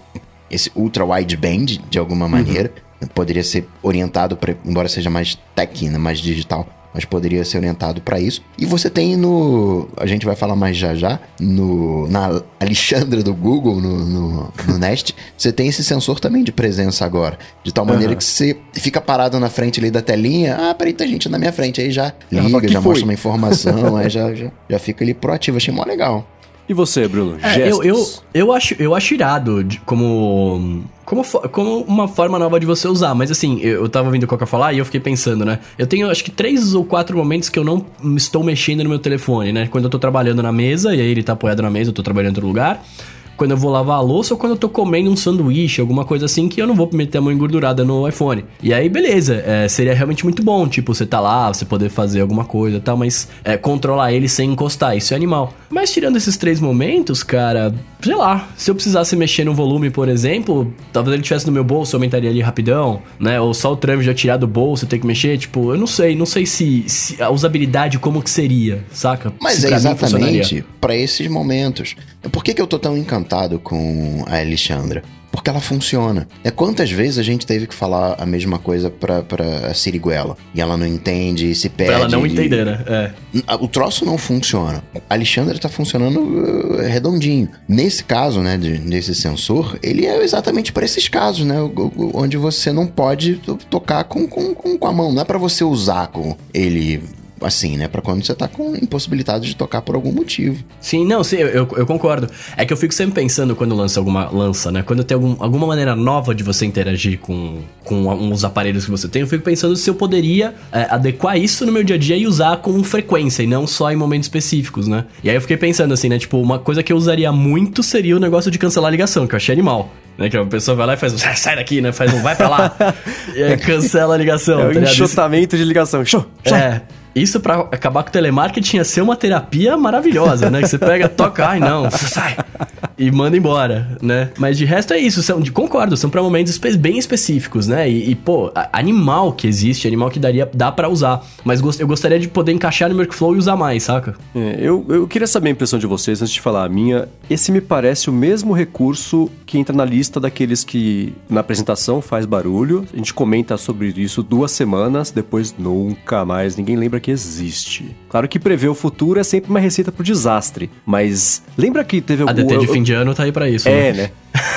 esse ultra wideband de alguma uhum. maneira. Uhum poderia ser orientado para, embora seja mais tech, né, mais digital, mas poderia ser orientado para isso. E você tem no, a gente vai falar mais já já, no na Alexandra do Google, no, no, no Nest, você tem esse sensor também de presença agora, de tal maneira uhum. que você fica parado na frente ali da telinha, ah, peraí, tem gente na minha frente, aí já liga, já foi? mostra uma informação, aí já, já, já fica ali proativo, achei mó legal. E você, Bruno? É, eu, eu, eu, acho, eu acho irado de, como, como, como uma forma nova de você usar. Mas assim, eu, eu tava ouvindo o Coca falar e eu fiquei pensando, né? Eu tenho acho que três ou quatro momentos que eu não estou mexendo no meu telefone, né? Quando eu tô trabalhando na mesa, e aí ele tá apoiado na mesa, eu tô trabalhando em outro lugar quando eu vou lavar a louça ou quando eu tô comendo um sanduíche, alguma coisa assim, que eu não vou meter a mão engordurada no iPhone. E aí, beleza, é, seria realmente muito bom, tipo, você tá lá, você poder fazer alguma coisa e tal, mas é, controlar ele sem encostar, isso é animal. Mas tirando esses três momentos, cara, sei lá, se eu precisasse mexer no volume, por exemplo, talvez ele tivesse no meu bolso, eu aumentaria ali rapidão, né? Ou só o trâmite já tirar do bolso, ter que mexer, tipo, eu não sei, não sei se, se a usabilidade como que seria, saca? Mas se é exatamente para esses momentos. Por que, que eu tô tão encantado com a Alexandra? Porque ela funciona. É quantas vezes a gente teve que falar a mesma coisa pra, pra Siriguela e ela não entende, se perde. Pra ela não entender, né? É. O troço não funciona. A Alexandra tá funcionando uh, redondinho. Nesse caso, né, de, desse sensor, ele é exatamente para esses casos, né? Onde você não pode tocar com, com, com a mão. Não é para você usar com ele assim, né? Pra quando você tá com impossibilidade de tocar por algum motivo. Sim, não, sim, eu, eu, eu concordo. É que eu fico sempre pensando quando lança alguma lança, né? Quando tem algum, alguma maneira nova de você interagir com, com os aparelhos que você tem, eu fico pensando se eu poderia é, adequar isso no meu dia a dia e usar com frequência e não só em momentos específicos, né? E aí eu fiquei pensando assim, né? Tipo, uma coisa que eu usaria muito seria o negócio de cancelar a ligação, que eu achei animal. Né, que a pessoa vai lá e faz um sai daqui, né? Faz um vai pra lá. (laughs) e aí cancela a ligação. É o tá? Isso- enxotamento de ligação. Show, show. É. Isso pra acabar com o telemarketing ia ser uma terapia maravilhosa, né? Que você pega, toca, ai não, sai. E manda embora, né? Mas de resto é isso, são, concordo, são pra momentos bem específicos, né? E, e, pô, animal que existe, animal que daria, dá pra usar. Mas eu gostaria de poder encaixar no workflow e usar mais, saca? É, eu, eu queria saber a impressão de vocês antes de falar a minha. Esse me parece o mesmo recurso que entra na lista daqueles que na apresentação faz barulho. A gente comenta sobre isso duas semanas, depois nunca mais ninguém lembra que existe. Claro que prever o futuro é sempre uma receita pro desastre, mas lembra que teve A algum. DT de eu- fim de ano tá aí pra isso. É, né?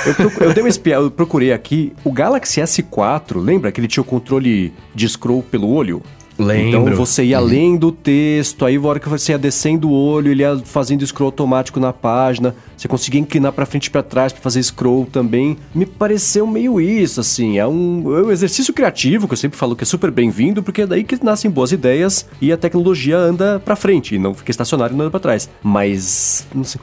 Eu, procu- eu dei uma espiada, eu procurei aqui. O Galaxy S4, lembra que ele tinha o controle de scroll pelo olho? Lembro. Então você ia lendo o texto, aí a hora que você ia descendo o olho, ele ia fazendo scroll automático na página. Você conseguia inclinar pra frente e pra trás pra fazer scroll também. Me pareceu meio isso, assim. É um, é um exercício criativo que eu sempre falo que é super bem-vindo, porque é daí que nascem boas ideias e a tecnologia anda pra frente e não fica estacionário e não anda pra trás. Mas, não sei.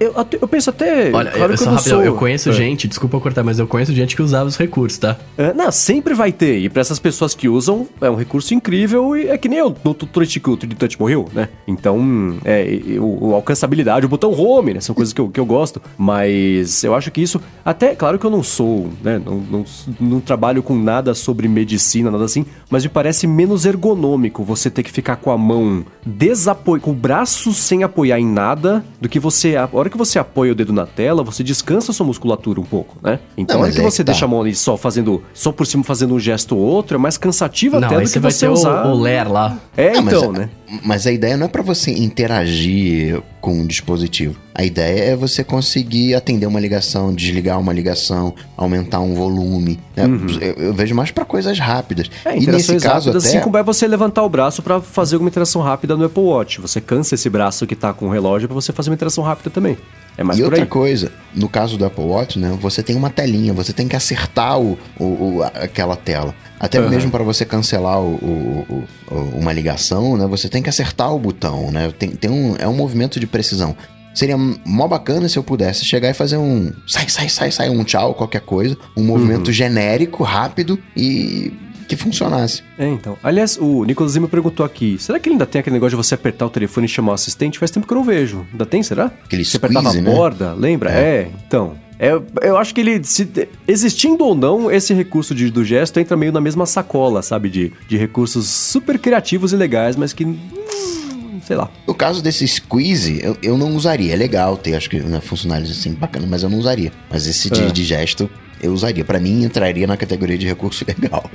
Eu, eu eu penso até. Olha, claro eu, só rapidão, sou- eu conheço É. gente, desculpa eu cortar, mas eu conheço gente que usava os recursos, tá? É, não, sempre vai ter. E pra essas pessoas que usam, é um recurso incrível e é que nem eu no tutorial que o 3D Touch morreu, né? Então, é, o, o alcançabilidade, o botão home, né? São coisas que eu, que eu gosto. Mas eu acho que isso. Até, claro que eu não sou, né? Não, não, não trabalho com nada sobre medicina, nada assim. Mas me parece menos ergonômico você ter que ficar com a mão desapoio, com o braço sem apoiar em nada, do que você. A hora que você apoia o dedo na tela, você descansa a sua musculatura um pouco, né? Então, Não, a hora que é você que tá. deixa a mão ali só fazendo, só por cima fazendo um gesto ou outro, é mais cansativo Não, até do você que vai você ter usar. o, o Ler lá. É, Ah, mas então, a- né? Mas a ideia não é pra você interagir com o dispositivo. A ideia é você conseguir atender uma ligação, desligar uma ligação, aumentar um volume. né? Eu, eu vejo mais pra coisas rápidas. Uhum. É, e nesse caso rápidas, até... assim como é você levantar o braço pra fazer alguma interação rápida no Apple Watch. Você cansa esse braço que tá com o relógio pra você fazer uma interação rápida também. É mais E outra aí. coisa, no caso do Apple Watch, né, você tem uma telinha, você tem que acertar o, o- o- aquela tela. Até Aham. mesmo para você cancelar o- o- o- uma ligação, né, você tem que acertar o botão, né? Tem, tem um, é um movimento de precisão. Seria mó bacana se eu pudesse chegar e fazer um sai, sai, sai, sai, um tchau, qualquer coisa, um movimento genérico, rápido e que funcionasse. É, então. Aliás, o Nicolas me perguntou aqui: será que ele ainda tem aquele negócio de você apertar o telefone e chamar o assistente? Faz tempo que eu não vejo. Ainda tem, será? Aquele você apertava squeeze, a né? borda, lembra? É, então. É, eu acho que ele, se- existindo ou não, esse recurso de- do gesto entra meio na mesma sacola, sabe? De, de recursos super criativos e legais, mas que. hum, sei lá. No caso desse squeeze, eu, eu não usaria. É legal ter, acho que né, funcionalidade assim bacana, mas eu não usaria. Mas esse de, É. de gesto, eu usaria. Pra mim, entraria na categoria de recurso (laughs) legal.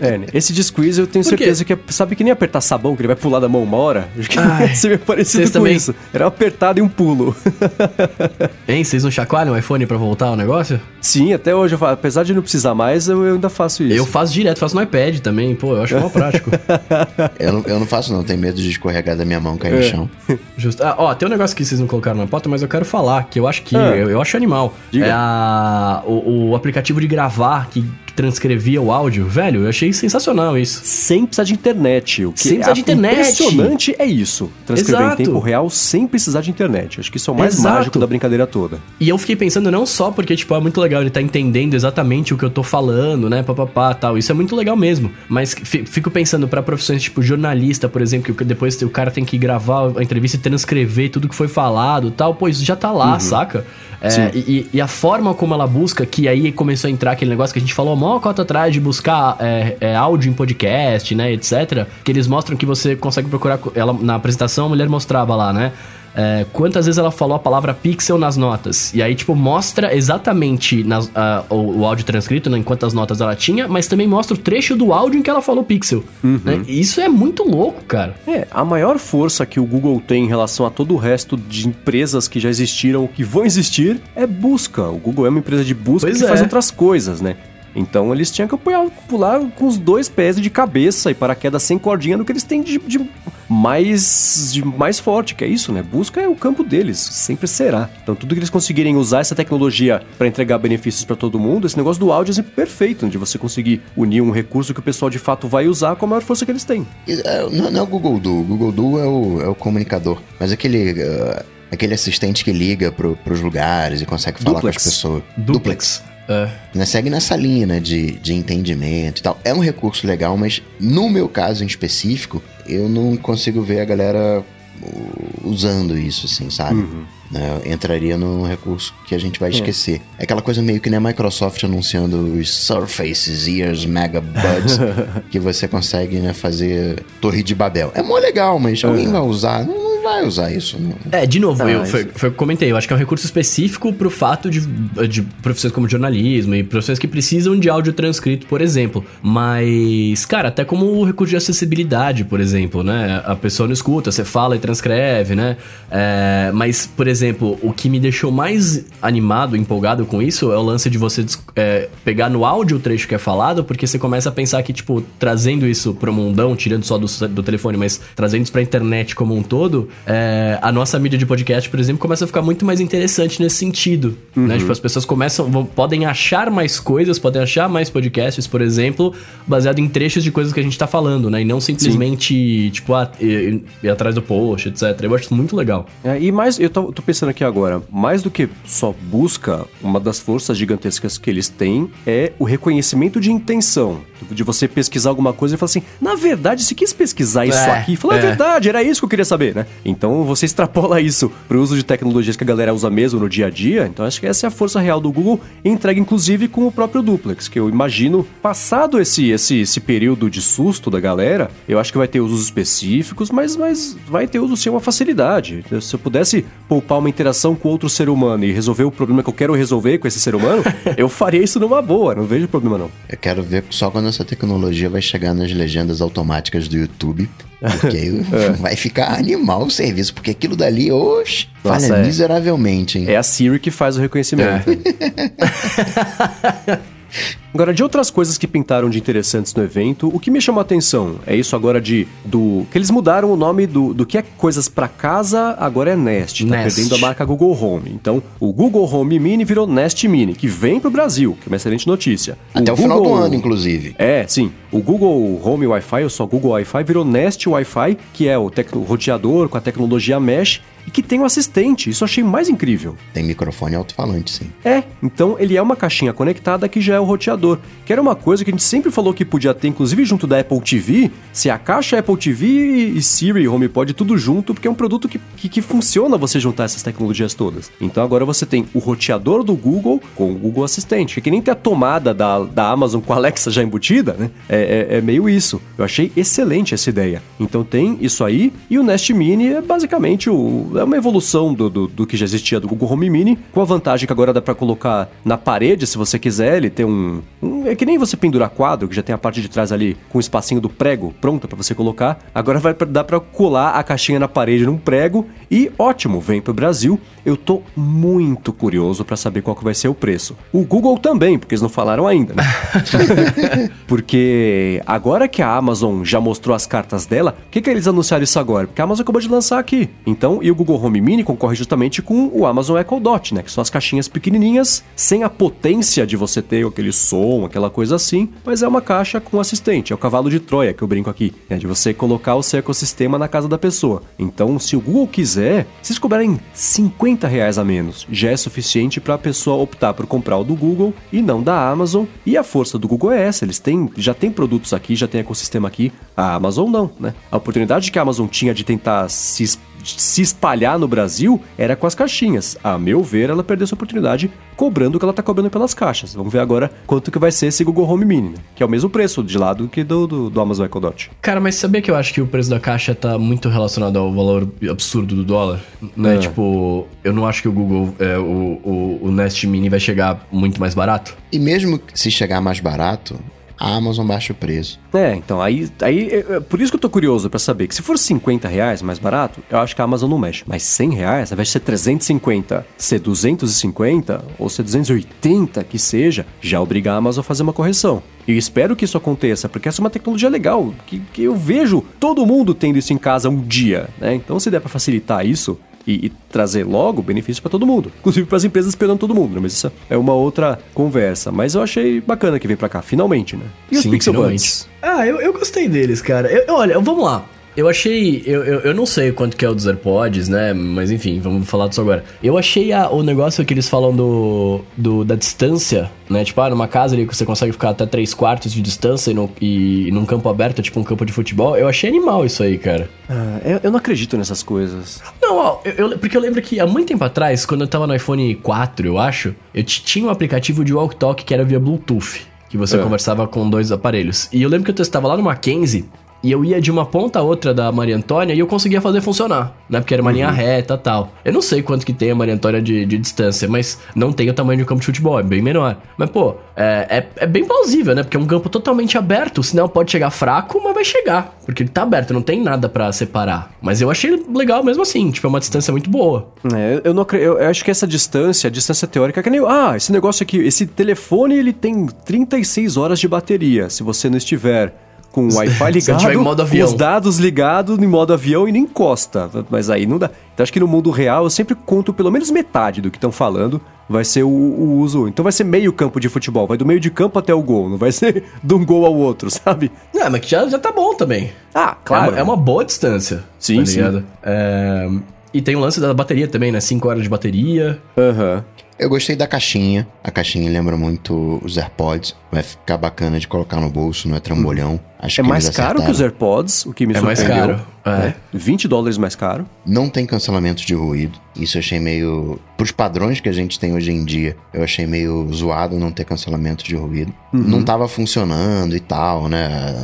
É, né? Esse de squeeze eu tenho certeza que é, sabe que nem apertar sabão, que ele vai pular da mão uma hora? (laughs) Acho que Ai, é parecido vocês com também- isso. Era uma apertada e um pulo. (laughs) Hein, vocês não chacoalham o iPhone pra voltar o negócio? Sim, até hoje, eu fa- apesar de não precisar mais, eu, eu ainda faço isso. Eu faço direto, faço no iPad também, pô, eu acho mó prático. eu, não, eu não faço, não. Tenho medo de escorregar da minha mão e cair no É. chão. Justo. Ah, ó, tem um negócio que vocês não colocaram na pauta, mas eu quero falar, que eu acho que. Ah. Eu, eu acho animal. Diga. É a, o, o aplicativo de gravar que transcrevia o áudio. Velho, eu achei sensacional isso. Sem precisar de internet. O que Sem precisar de é internet. impressionante é isso. Transcrever Exato. em tempo real sem precisar de internet. Acho que isso é o mais Exato. mágico da brincadeira toda. E eu fiquei pensando não só porque, tipo, é muito legal ele tá entendendo exatamente o que eu tô falando, né, papapá, tal. Isso é muito legal mesmo. Mas fi- fico pensando pra profissões tipo jornalista, por exemplo, que depois o cara tem que gravar a entrevista e transcrever tudo que foi falado, tal. Pô, isso já tá lá, saca? É, e, e- e a forma como ela busca, que aí começou a entrar aquele negócio que a gente falou mó cota atrás de buscar é, é, áudio em podcast, né, etc. Que eles mostram que você consegue procurar. Ela, na apresentação a mulher mostrava lá, né? é, quantas vezes ela falou a palavra pixel nas notas. E aí, tipo, mostra exatamente nas- o, o áudio transcrito, né, em quantas notas ela tinha, mas também mostra o trecho do áudio em que ela falou pixel. né? E Isso é muito louco, cara. É, a maior força que o Google tem em relação a todo o resto de empresas que já existiram, que vão existir, é busca. O Google é uma empresa de busca Pois que é. faz outras coisas, né? Então eles tinham que pular, pular com os dois pés de cabeça e paraquedas sem cordinha no que eles têm de, de mais, de mais forte, que é isso, né? Busca é o campo deles, sempre será. Então tudo que eles conseguirem usar essa tecnologia para entregar benefícios para todo mundo, esse negócio do áudio é sempre perfeito, de você conseguir unir um recurso que o pessoal de fato vai usar com a maior força que eles têm. É, não, não, é o Google Duo, o Google Duo é o, é o comunicador, mas aquele... Uh, aquele assistente que liga pro, pros lugares e consegue falar Duplex. com as pessoas. Duplex. Duplex. É. Né, segue nessa linha, né, de, de entendimento e tal. É um recurso legal, mas no meu caso em específico, eu não consigo ver a galera usando isso, assim, sabe? Uhum. Né, entraria num recurso que a gente vai é. esquecer. É aquela coisa meio que nem a Microsoft anunciando os Surfaces, Ears, Mega Buds, (laughs) que você consegue né, fazer Torre de Babel. É mó legal, mas alguém vai usar? Não, vai usar isso. Não. É, de novo, ah, eu foi, foi, comentei, eu acho que é um recurso específico pro fato de, de profissões como jornalismo e profissões que precisam de áudio transcrito, por exemplo. Mas, cara, até como o recurso de acessibilidade, por exemplo, né? A pessoa não escuta, você fala e transcreve, né? É, mas, por exemplo, o que me deixou mais animado, empolgado com isso é o lance de você é, pegar no áudio o trecho que é falado, porque você começa a pensar que, tipo, trazendo isso pro mundão, tirando só do, do telefone, mas trazendo isso pra internet como um todo, é, a nossa mídia de podcast, por exemplo, começa a ficar muito mais interessante nesse sentido. Né? Uhum. Né? Tipo, as pessoas começam, vão, podem achar mais coisas, podem achar mais podcasts, por exemplo, baseado em trechos de coisas que a gente tá falando, né? E não simplesmente, Sim. tipo, ah, ir, ir, atrás do post, etc. Eu acho isso muito legal. É, e mais, eu tô, tô pensando aqui agora, mais do que só busca, uma das forças gigantescas que eles têm é o reconhecimento de intenção. De você pesquisar alguma coisa e falar assim, na verdade, se quis pesquisar isso é, aqui, fala é. a verdade, era isso que eu queria saber, né? Então você extrapola isso para o uso de tecnologias que a galera usa mesmo no dia a dia. Então acho que essa é a força real do Google, entrega inclusive com o próprio Duplex, que eu imagino, passado esse, esse, esse período de susto da galera, eu acho que vai ter usos específicos, mas, mas vai ter uso sim uma facilidade. Se eu pudesse poupar uma interação com outro ser humano e resolver o problema que eu quero resolver com esse ser humano, (laughs) eu faria isso numa boa, não vejo problema não. Eu quero ver só quando essa tecnologia vai chegar nas legendas automáticas do YouTube porque aí (laughs) (laughs) é. vai ficar animal o serviço, porque aquilo dali, oxe, Nossa, falha é. miseravelmente, hein? É a Siri que faz o reconhecimento. É. Agora, de outras coisas que pintaram de interessantes no evento, o que me chamou a atenção é isso agora de do que eles mudaram o nome do, do que é coisas para casa, agora é Nest, tá Nest. perdendo a marca Google Home. Então, o Google Home Mini virou Nest Mini, que vem pro Brasil, que é uma excelente notícia. Até o, o Google... final do ano, inclusive. É, sim. O Google Home Wi-Fi, ou só Google Wi-Fi, virou Nest Wi-Fi, que é o, o roteador com a tecnologia Mesh e que tem um assistente. Isso eu achei mais incrível. Tem microfone alto-falante, sim. É, então ele é uma caixinha conectada que já é o roteador, que era uma coisa que a gente sempre falou que podia ter, inclusive junto da Apple TV, se a caixa Apple TV e Siri, HomePod, tudo junto, porque é um produto que, que, que funciona você juntar essas tecnologias todas. Então agora você tem o roteador do Google com o Google Assistente, que, é que nem ter a tomada da, da Amazon com a Alexa já embutida, né? É, é, é meio isso. Eu achei excelente essa ideia. Então tem isso aí, e o Nest Mini é basicamente o, é uma evolução do, do, do, que já existia do Google Home Mini, com a vantagem que agora dá para colocar na parede, se você quiser, ele tem um, um, É que nem você pendurar quadro, que já tem a parte de trás ali com o espacinho do prego pronta para você colocar. Agora vai dar para colar a caixinha na parede num prego e ótimo, vem pro Brasil. Eu tô muito curioso para saber qual que vai ser o preço. O Google também, porque eles não falaram ainda, né? (laughs) porque agora que a Amazon já mostrou as cartas dela, o que, que eles anunciaram isso agora? Porque a Amazon acabou de lançar aqui. Então, e o Google Home Mini concorre justamente com o Amazon Echo Dot, né? Que são as caixinhas pequenininhas, sem a potência de você ter aquele som, aquela coisa assim, mas é uma caixa com assistente. É o cavalo de Troia que eu brinco aqui, né? De você colocar o seu ecossistema na casa da pessoa. Então, se o Google quiser, se eles cobrarem 50 reais a menos, já é suficiente para a pessoa optar por comprar o do Google e não da Amazon. E a força do Google é essa, eles têm, já tem produtos aqui, já tem ecossistema aqui. A Amazon não, né? A oportunidade que a Amazon tinha de tentar se se espalhar no Brasil era com as caixinhas. A meu ver, ela perdeu essa oportunidade cobrando o que ela está cobrando pelas caixas. Vamos ver agora quanto que vai ser esse Google Home Mini, né? que é o mesmo preço de lado que do, do, do, Amazon Echo Dot. Cara, mas sabia que eu acho que o preço da caixa está muito relacionado ao valor absurdo do dólar? Né? É. Tipo, eu não acho que o Google, é, o, o, o Nest Mini vai chegar muito mais barato. E mesmo se chegar mais barato, a Amazon baixa o preço. É, então, aí, aí é, é por isso que eu tô curioso pra saber que se for 50 reais mais barato, eu acho que a Amazon não mexe. Mas 100 reais, ao invés de ser 350, ser 250 ou ser 280 que seja, já obriga a Amazon a fazer uma correção. E espero que isso aconteça, porque essa é uma tecnologia legal, que, que eu vejo todo mundo tendo isso em casa um dia, né? Então, se der para facilitar isso, e, e, trazer logo benefício para todo mundo, inclusive para as empresas esperando todo mundo, né? Mas isso é uma outra conversa. Mas eu achei bacana que vem para cá, finalmente, né? E os Pixel Buds? Ah, eu, eu gostei deles, cara. Eu, olha, vamos lá. Eu achei. Eu, eu, eu, não sei quanto que é o dos AirPods, né? Mas enfim, vamos falar disso agora. Eu achei a, o negócio que eles falam do, do, da distância, né? Tipo, ah, numa casa ali que você consegue ficar até 3 quartos de distância e, no, e, e num campo aberto, tipo um campo de futebol. Eu achei animal isso aí, cara. Ah, eu, eu, não acredito nessas coisas. Não, ó, eu, porque eu lembro que há muito tempo atrás, quando eu tava no iPhone 4, eu acho, eu tinha um aplicativo de walk talk que era via Bluetooth. Que você é. conversava com dois aparelhos. E eu lembro que eu testava lá no Mackenzie e eu ia de uma ponta a outra da Maria Antônia e eu conseguia fazer funcionar, né? Porque era uma uhum. linha reta e tal. Eu não sei quanto que tem a Maria Antônia de, de distância, mas não tem o tamanho de um campo de futebol, é bem menor. Mas, pô, é, é, é, bem plausível, né? Porque é um campo totalmente aberto, o sinal pode chegar fraco, mas vai chegar. Porque ele tá aberto, não tem nada para separar. Mas eu achei legal mesmo assim, tipo, é uma distância muito boa. É, eu não eu, eu acho que essa distância, a distância teórica, é que nem. Ah, esse negócio aqui, esse telefone ele tem 36 horas de bateria. Se você não estiver com o Wi-Fi ligado, em modo avião. os dados ligados em modo avião e nem encosta. Mas aí não dá. Então acho que no mundo real eu sempre conto pelo menos metade do que estão falando. Vai ser o, o, uso. Então vai ser meio campo de futebol. Vai do meio de campo até o gol. Não vai ser (laughs) de um gol ao outro, sabe? Não, mas que já, já tá bom também. Ah, claro. É uma, é uma boa distância. Sim, tá sim. É... E tem o lance da bateria também, né? 5 horas de bateria. Aham. Uhum. Eu gostei da caixinha. A caixinha lembra muito os AirPods. Vai ficar bacana de colocar no bolso, não é trambolhão. Acho é mais caro que os AirPods, o que me é surpreendeu. É mais caro. É. 20 dólares mais caro. Não tem cancelamento de ruído. Isso eu achei meio... Pros padrões que a gente tem hoje em dia, eu achei meio zoado não ter cancelamento de ruído. Uhum. Não tava funcionando e tal, né?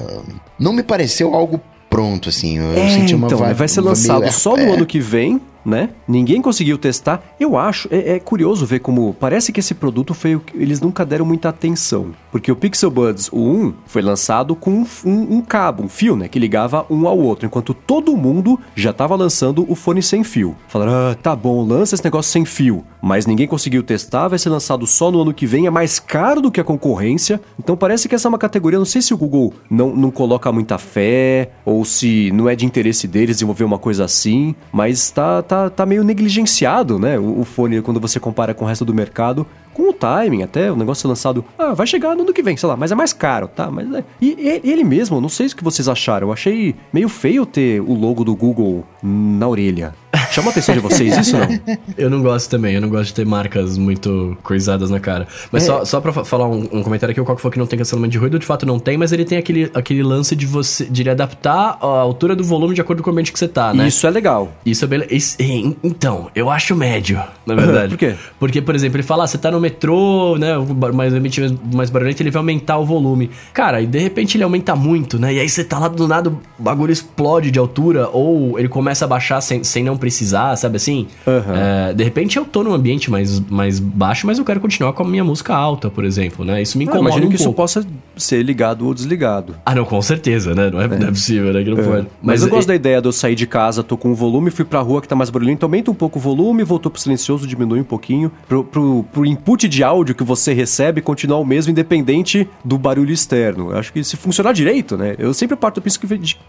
Não me pareceu algo pronto, assim. Eu é, senti uma então, vai ser lançado meio... só no é. ano que vem né? Ninguém conseguiu testar. Eu acho, é, é, curioso ver como parece que esse produto foi eles nunca deram muita atenção, porque o Pixel Buds o 1 foi lançado com um, um, um cabo, um fio, né, que ligava um ao outro, enquanto todo mundo já estava lançando o fone sem fio. Falaram, ah, tá bom, lança esse negócio sem fio, mas ninguém conseguiu testar, vai ser lançado só no ano que vem, é mais caro do que a concorrência. Então parece que essa é uma categoria, não sei se o Google não, não coloca muita fé ou se não é de interesse deles desenvolver uma coisa assim, mas tá tá, tá meio negligenciado, né? O, o fone, quando você compara com o resto do mercado, com o timing até, o negócio lançado, ah, vai chegar no ano que vem, sei lá, mas é mais caro, tá? Mas é... e, ele mesmo, não sei o que vocês acharam, eu achei meio feio ter o logo do Google na orelha. Chama a atenção de vocês isso não? (laughs) Eu não gosto também, eu não gosto de ter marcas muito coisadas na cara. Mas é. só, só pra falar um, um, comentário aqui, o Coco falou que não tem cancelamento de ruído, de fato não tem, mas ele tem aquele, aquele lance de você de adaptar a altura do volume de acordo com o ambiente que você tá, né? Isso é legal. Isso é bem... Isso, então, eu acho médio, na verdade. Por quê? Porque, por exemplo, ele fala, ah, você tá no metrô, né, mais ambiente mais barulhento, ele vai aumentar o volume. Cara, e de repente ele aumenta muito, né? E aí você tá lá do nada, o bagulho explode de altura, ou ele começa a baixar sem, sem não precisar, sabe assim? Uhum. É, de repente eu tô num ambiente mais, mais baixo, mas eu quero continuar com a minha música alta, por exemplo, né? Isso me incomoda. imagino um que pouco. isso possa ser ligado ou desligado. Ah, não, com certeza, né? Não é, é. Não é possível, né? Que não é. pode. Mas, mas eu gosto da ideia de eu sair de casa, tô com o volume, fui pra rua que tá mais barulhento, aumenta um pouco o volume, voltou pro silencioso, diminui um pouquinho. Pro, pro, pro input de áudio que você recebe continuar o mesmo, independente do barulho externo. Eu acho que se funcionar direito, né? Eu sempre parto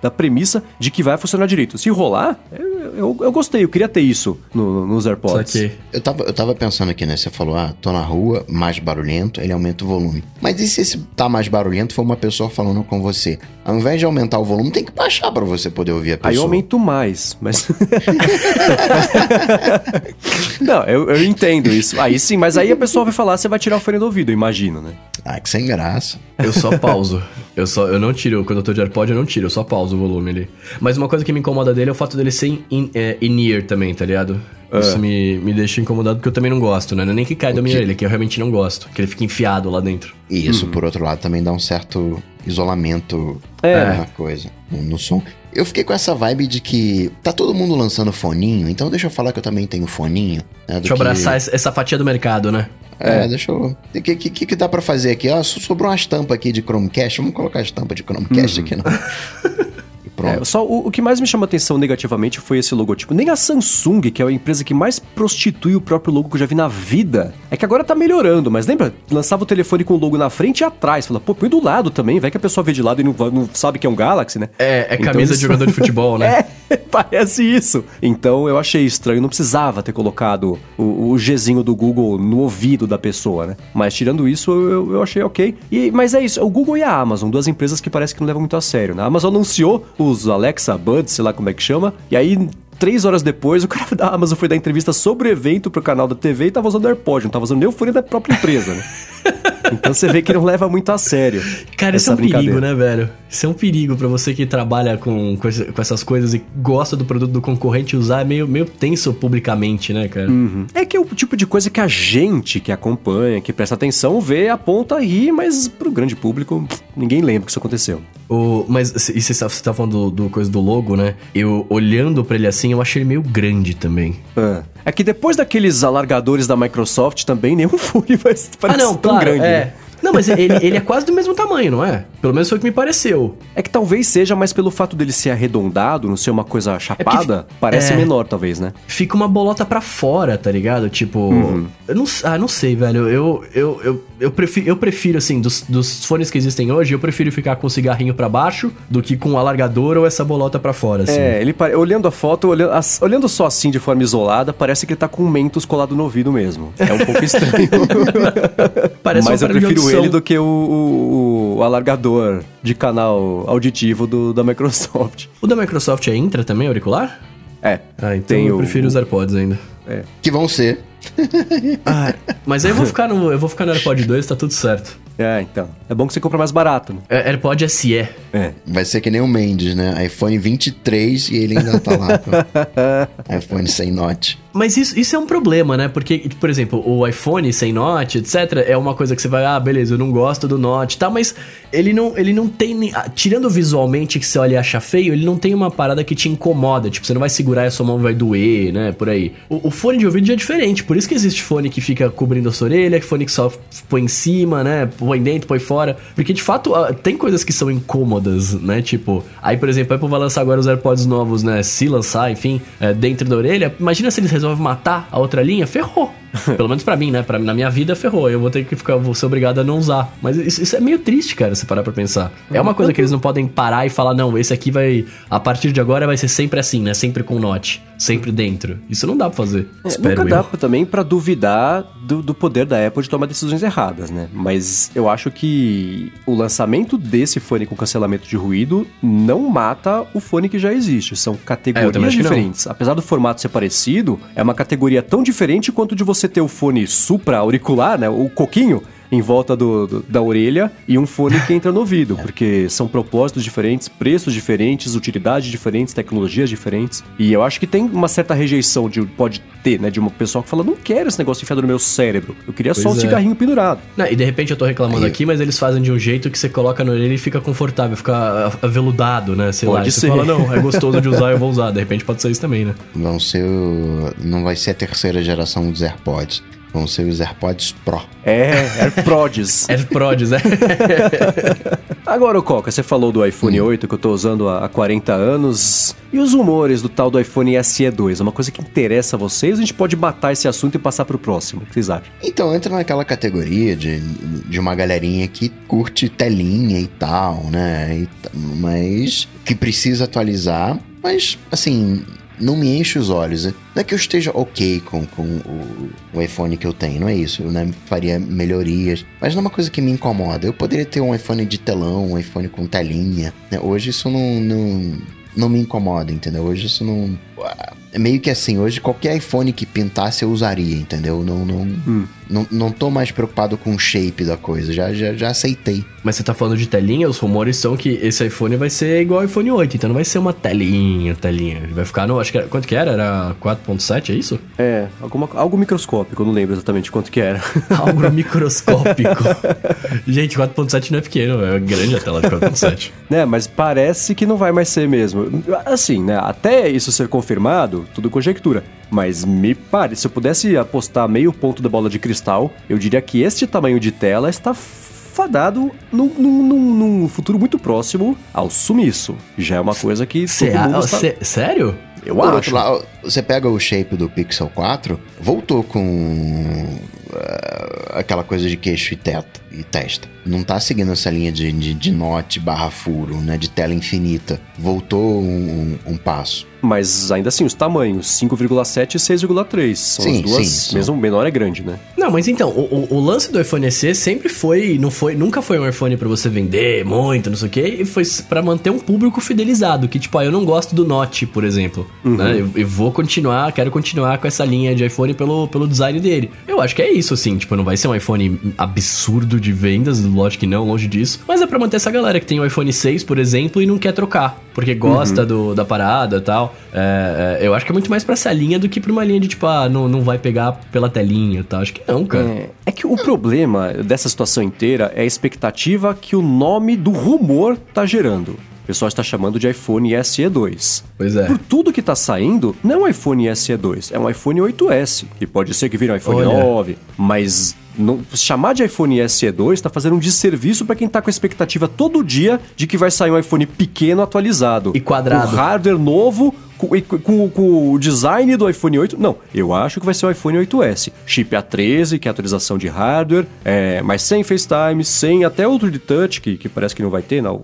da premissa de que vai funcionar direito. Se rolar, eu, eu, eu gostei, eu queria ter isso no, nos AirPods. Eu tava, eu tava pensando aqui, né? Você falou, ah, tô na rua, mais barulhento, ele aumenta o volume. Mas e se esse tá mais barulhento for uma pessoa falando com você? Ao invés de aumentar o volume, tem que baixar para você poder ouvir a pessoa. Aí eu aumento mais, mas. (laughs) Não, eu, eu entendo isso. Aí sim, mas aí a pessoa vai falar, você vai tirar o fone do ouvido, eu imagino, né? Ah, que sem graça. Eu só pauso. Eu só eu não tiro, quando eu tô de AirPod, eu não tiro, eu só pauso o volume ali. Mas uma coisa que me incomoda dele é o fato dele ser in, é, in-ear também, tá ligado? Isso é. me, me deixa incomodado porque eu também não gosto, né? Não é nem que cai da minha orelha, que eu realmente não gosto. Que ele fica enfiado lá dentro. E isso, uhum. por outro lado, também dá um certo isolamento é. na coisa, no som. Eu fiquei com essa vibe de que tá todo mundo lançando foninho, então deixa eu falar que eu também tenho foninho. Né, deixa eu abraçar essa fatia do mercado, né? É, deixa eu. O que, que, que dá pra fazer aqui? Ah, sobrou uma estampa aqui de Chromecast. Vamos colocar a estampa de Chromecast aqui, não. (laughs) E pronto. É, só o, o que mais me chamou a atenção negativamente foi esse logotipo. Nem a Samsung, que é a empresa que mais prostitui o próprio logo que eu já vi na vida. É que agora tá melhorando, mas lembra? Lançava o telefone com o logo na frente e atrás. Fala, pô, põe do lado também. Vai que a pessoa vê de lado e não, não sabe que é um Galaxy, né? É, é Então camisa de jogador de (laughs) futebol, né? É, (laughs) parece isso. Então eu achei estranho, não precisava ter colocado o, o Gzinho do Google no ouvido da pessoa, né? Mas tirando isso, eu, eu achei ok. E, mas é isso, o Google e a Amazon, duas empresas que parece que não levam muito a sério, né? A Amazon anunciou os Alexa Buds, sei lá como é que chama, e aí. Três horas depois, o cara (laughs) da Amazon foi dar entrevista sobre o evento pro canal da TV e tava usando AirPod, não tava usando nem o fone da própria empresa, né? (laughs) Então você vê que não leva muito a sério. Cara, isso é um perigo, né, velho? Isso é um perigo pra você que trabalha com, com, essas coisas e gosta do produto do concorrente usar. É meio, meio tenso publicamente, né, cara? Uhum. É que é o tipo de coisa que a gente que acompanha, que presta atenção, vê, aponta ri, mas pro grande público, ninguém lembra que isso aconteceu. O, mas e você tá, tá falando do, do coisa do logo, né? Eu olhando pra ele assim, eu achei ele meio grande também. Ah. É que depois daqueles alargadores da Microsoft também, nenhum (laughs) fone vai parecer tão grande. é. né? Não, mas ele, ele é quase do mesmo tamanho, não é? Pelo menos foi o que me pareceu. É que talvez seja, mas pelo fato dele ser arredondado, não ser uma coisa chapada, parece é. menor, talvez, né? Fica uma bolota pra fora, tá ligado? Tipo. Uhum. Eu não, ah, não sei, velho. Eu, eu, eu, eu, prefiro, eu prefiro, assim, dos, dos fones que existem hoje, eu prefiro ficar com o cigarrinho pra baixo do que com o alargador ou essa bolota pra fora, assim. É, ele olhando a foto, olhando, olhando só assim de forma isolada, parece que ele tá com um mentos colado no ouvido mesmo. É um pouco estranho. (laughs) Parece Mas um eu prefiro ele do que o, o- o alargador de canal auditivo do- da Microsoft. (laughs) O da Microsoft é Intra também, auricular? É. Ah, então Tem eu o- prefiro os AirPods ainda. Que vão ser. Ah, mas aí eu vou ficar no, eu vou ficar no AirPod 2, tá tudo certo. É, então. É bom que você compra mais barato, né? É, AirPod SE. É. Vai ser que nem o Mendes, né? iPhone 23 e ele ainda tá lá. com (laughs) iPhone sem note. Mas isso, isso é um problema, né? Porque, por exemplo, o iPhone sem Note, etc., é uma coisa que você vai, ah, beleza, eu não gosto do Note, tá? Mas ele não, ele não tem. ah, Tirando visualmente que você olha e acha feio, ele não tem uma parada que te incomoda. Tipo, você não vai segurar e a sua mão vai doer, né? Por aí. O, o fone de ouvido já é diferente. Por isso que existe fone que fica cobrindo a sua orelha, fone que só põe em cima, né? Põe dentro, põe fora. Porque de fato, ah, tem coisas que são incômodas, né? Tipo, aí, por exemplo, a Apple vai lançar agora os AirPods novos, né? Se lançar, enfim, é, dentro da orelha. Imagina se eles resolvem matar a outra linha, ferrou. (laughs) Pelo menos pra mim, né? Pra, na minha vida, ferrou. Eu vou ter que ficar, vou ser obrigado a não usar. Mas isso, isso é meio triste, cara, se parar pra pensar. É uma coisa que eles não podem parar e falar, não, esse aqui vai. A partir de agora vai ser sempre assim, né? Sempre com note. Sempre dentro. Isso não dá pra fazer. É, Espero nunca dá eu. pra- também pra duvidar do, do poder da Apple de tomar decisões erradas, né? Mas eu acho que o lançamento desse fone com cancelamento de ruído não mata o fone que já existe. São É, categorias não. diferentes. Apesar do formato ser parecido, é uma categoria tão diferente quanto de você ter o fone supra-auricular, né? O coquinho. Em volta do, do- da orelha e um fone que entra no ouvido, porque são propósitos diferentes, preços diferentes, utilidades diferentes, tecnologias diferentes. E eu acho que tem uma certa rejeição de pode ter, né, de uma pessoa que fala: "Não quero esse negócio enfiado no meu cérebro. Eu queria só um Pois é. cigarrinho pendurado". Não, e de repente eu tô reclamando aqui, mas eles fazem de um jeito que você coloca no orelha e fica confortável, fica aveludado, né? Sei lá. Pode você ser. fala, não, é gostoso de usar, eu vou usar. De repente pode ser isso também, né? Vão ser o... Não vai ser a terceira geração dos AirPods. Vão ser os AirPods Pro. É, AirProds. (laughs) AirProds, né? (laughs) Agora, ô Coca, você falou do iPhone 8 que eu tô usando há há 40 anos. E os rumores do tal do iPhone SE 2? É uma coisa que interessa a vocês? A gente pode matar esse assunto e passar pro próximo. O que vocês acham? Então, entra naquela categoria de, de uma galerinha que curte telinha e tal, né? E mas que precisa atualizar. Mas, assim, não me enche os olhos. Não é que eu esteja ok com, com o, o iPhone que eu tenho, não é isso. Eu né, faria melhorias. Mas não é uma coisa que me incomoda. Eu poderia ter um iPhone de telão, um iPhone com telinha. né? Hoje isso não, não, não me incomoda, entendeu? Hoje isso não. É meio que assim, hoje qualquer iPhone que pintasse eu usaria, entendeu? Não, não, não, não tô mais preocupado com o shape da coisa, já, já, já aceitei. Mas você tá falando de telinha, os rumores são que esse iPhone vai ser igual ao iPhone 8, então não vai ser uma telinha, telinha. Ele vai ficar no. Acho que era, quanto que era? Era 4.7, é isso? É, alguma, algo microscópico, eu não lembro exatamente quanto que era. (laughs) Algo microscópico. Gente, 4.7 não é pequeno, é grande a tela de 4.7. (laughs) né, mas parece que não vai mais ser mesmo. Assim, né, até isso ser confirmado, tudo conjectura. Mas me pare, se eu pudesse apostar meio ponto da bola de cristal, eu diria que este tamanho de tela está fadado num, num, num, num futuro muito próximo ao sumiço. Já é uma coisa que Cê, todo mundo está... sério? Eu Por acho. lado, você pega o shape do Pixel 4, voltou com ah, aquela coisa de queixo e teto e testa. Não tá seguindo essa linha de, de, de note barra furo, né? De tela infinita. Voltou um, um- um passo. Mas ainda assim, os tamanhos, 5,7 e 6,3. São Sim, as duas, sim, mesmo o menor é grande, né? Não, mas então, o, o- o lance do iPhone SE sempre foi, não foi, nunca foi um iPhone pra você vender muito, não sei o quê, e foi pra manter um público fidelizado, que tipo, ah, eu não gosto do Note, por exemplo, né? Eu, eu vou continuar, quero continuar com essa linha de iPhone pelo, pelo design dele. Eu acho que é isso, assim, tipo, não vai ser um iPhone absurdo de vendas, lógico que não, longe disso, mas é pra manter essa galera que tem o iPhone 6, por exemplo, e não quer trocar, porque gosta do, da parada e tal. É, é, eu acho que é muito mais pra essa linha do que pra uma linha de tipo, ah, não, não vai pegar pela telinha e tal. Acho que não, cara. É, é que o problema dessa situação inteira é a expectativa que o nome do rumor tá gerando. O pessoal está chamando de iPhone SE 2. Pois é. Por tudo que tá saindo, não é um iPhone SE 2, é um iPhone 8S, que pode ser que vire um iPhone Olha. 9, mas não- chamar de iPhone SE 2 tá fazendo um desserviço para quem tá com a expectativa todo dia de que vai sair um iPhone pequeno atualizado. E quadrado. Com hardware novo, com, com- com- o design do iPhone 8. Não, eu acho que vai ser o iPhone 8S. Chip A13, que é atualização de hardware, é, mas sem FaceTime, sem até outro de touch, que, que parece que não vai ter, não.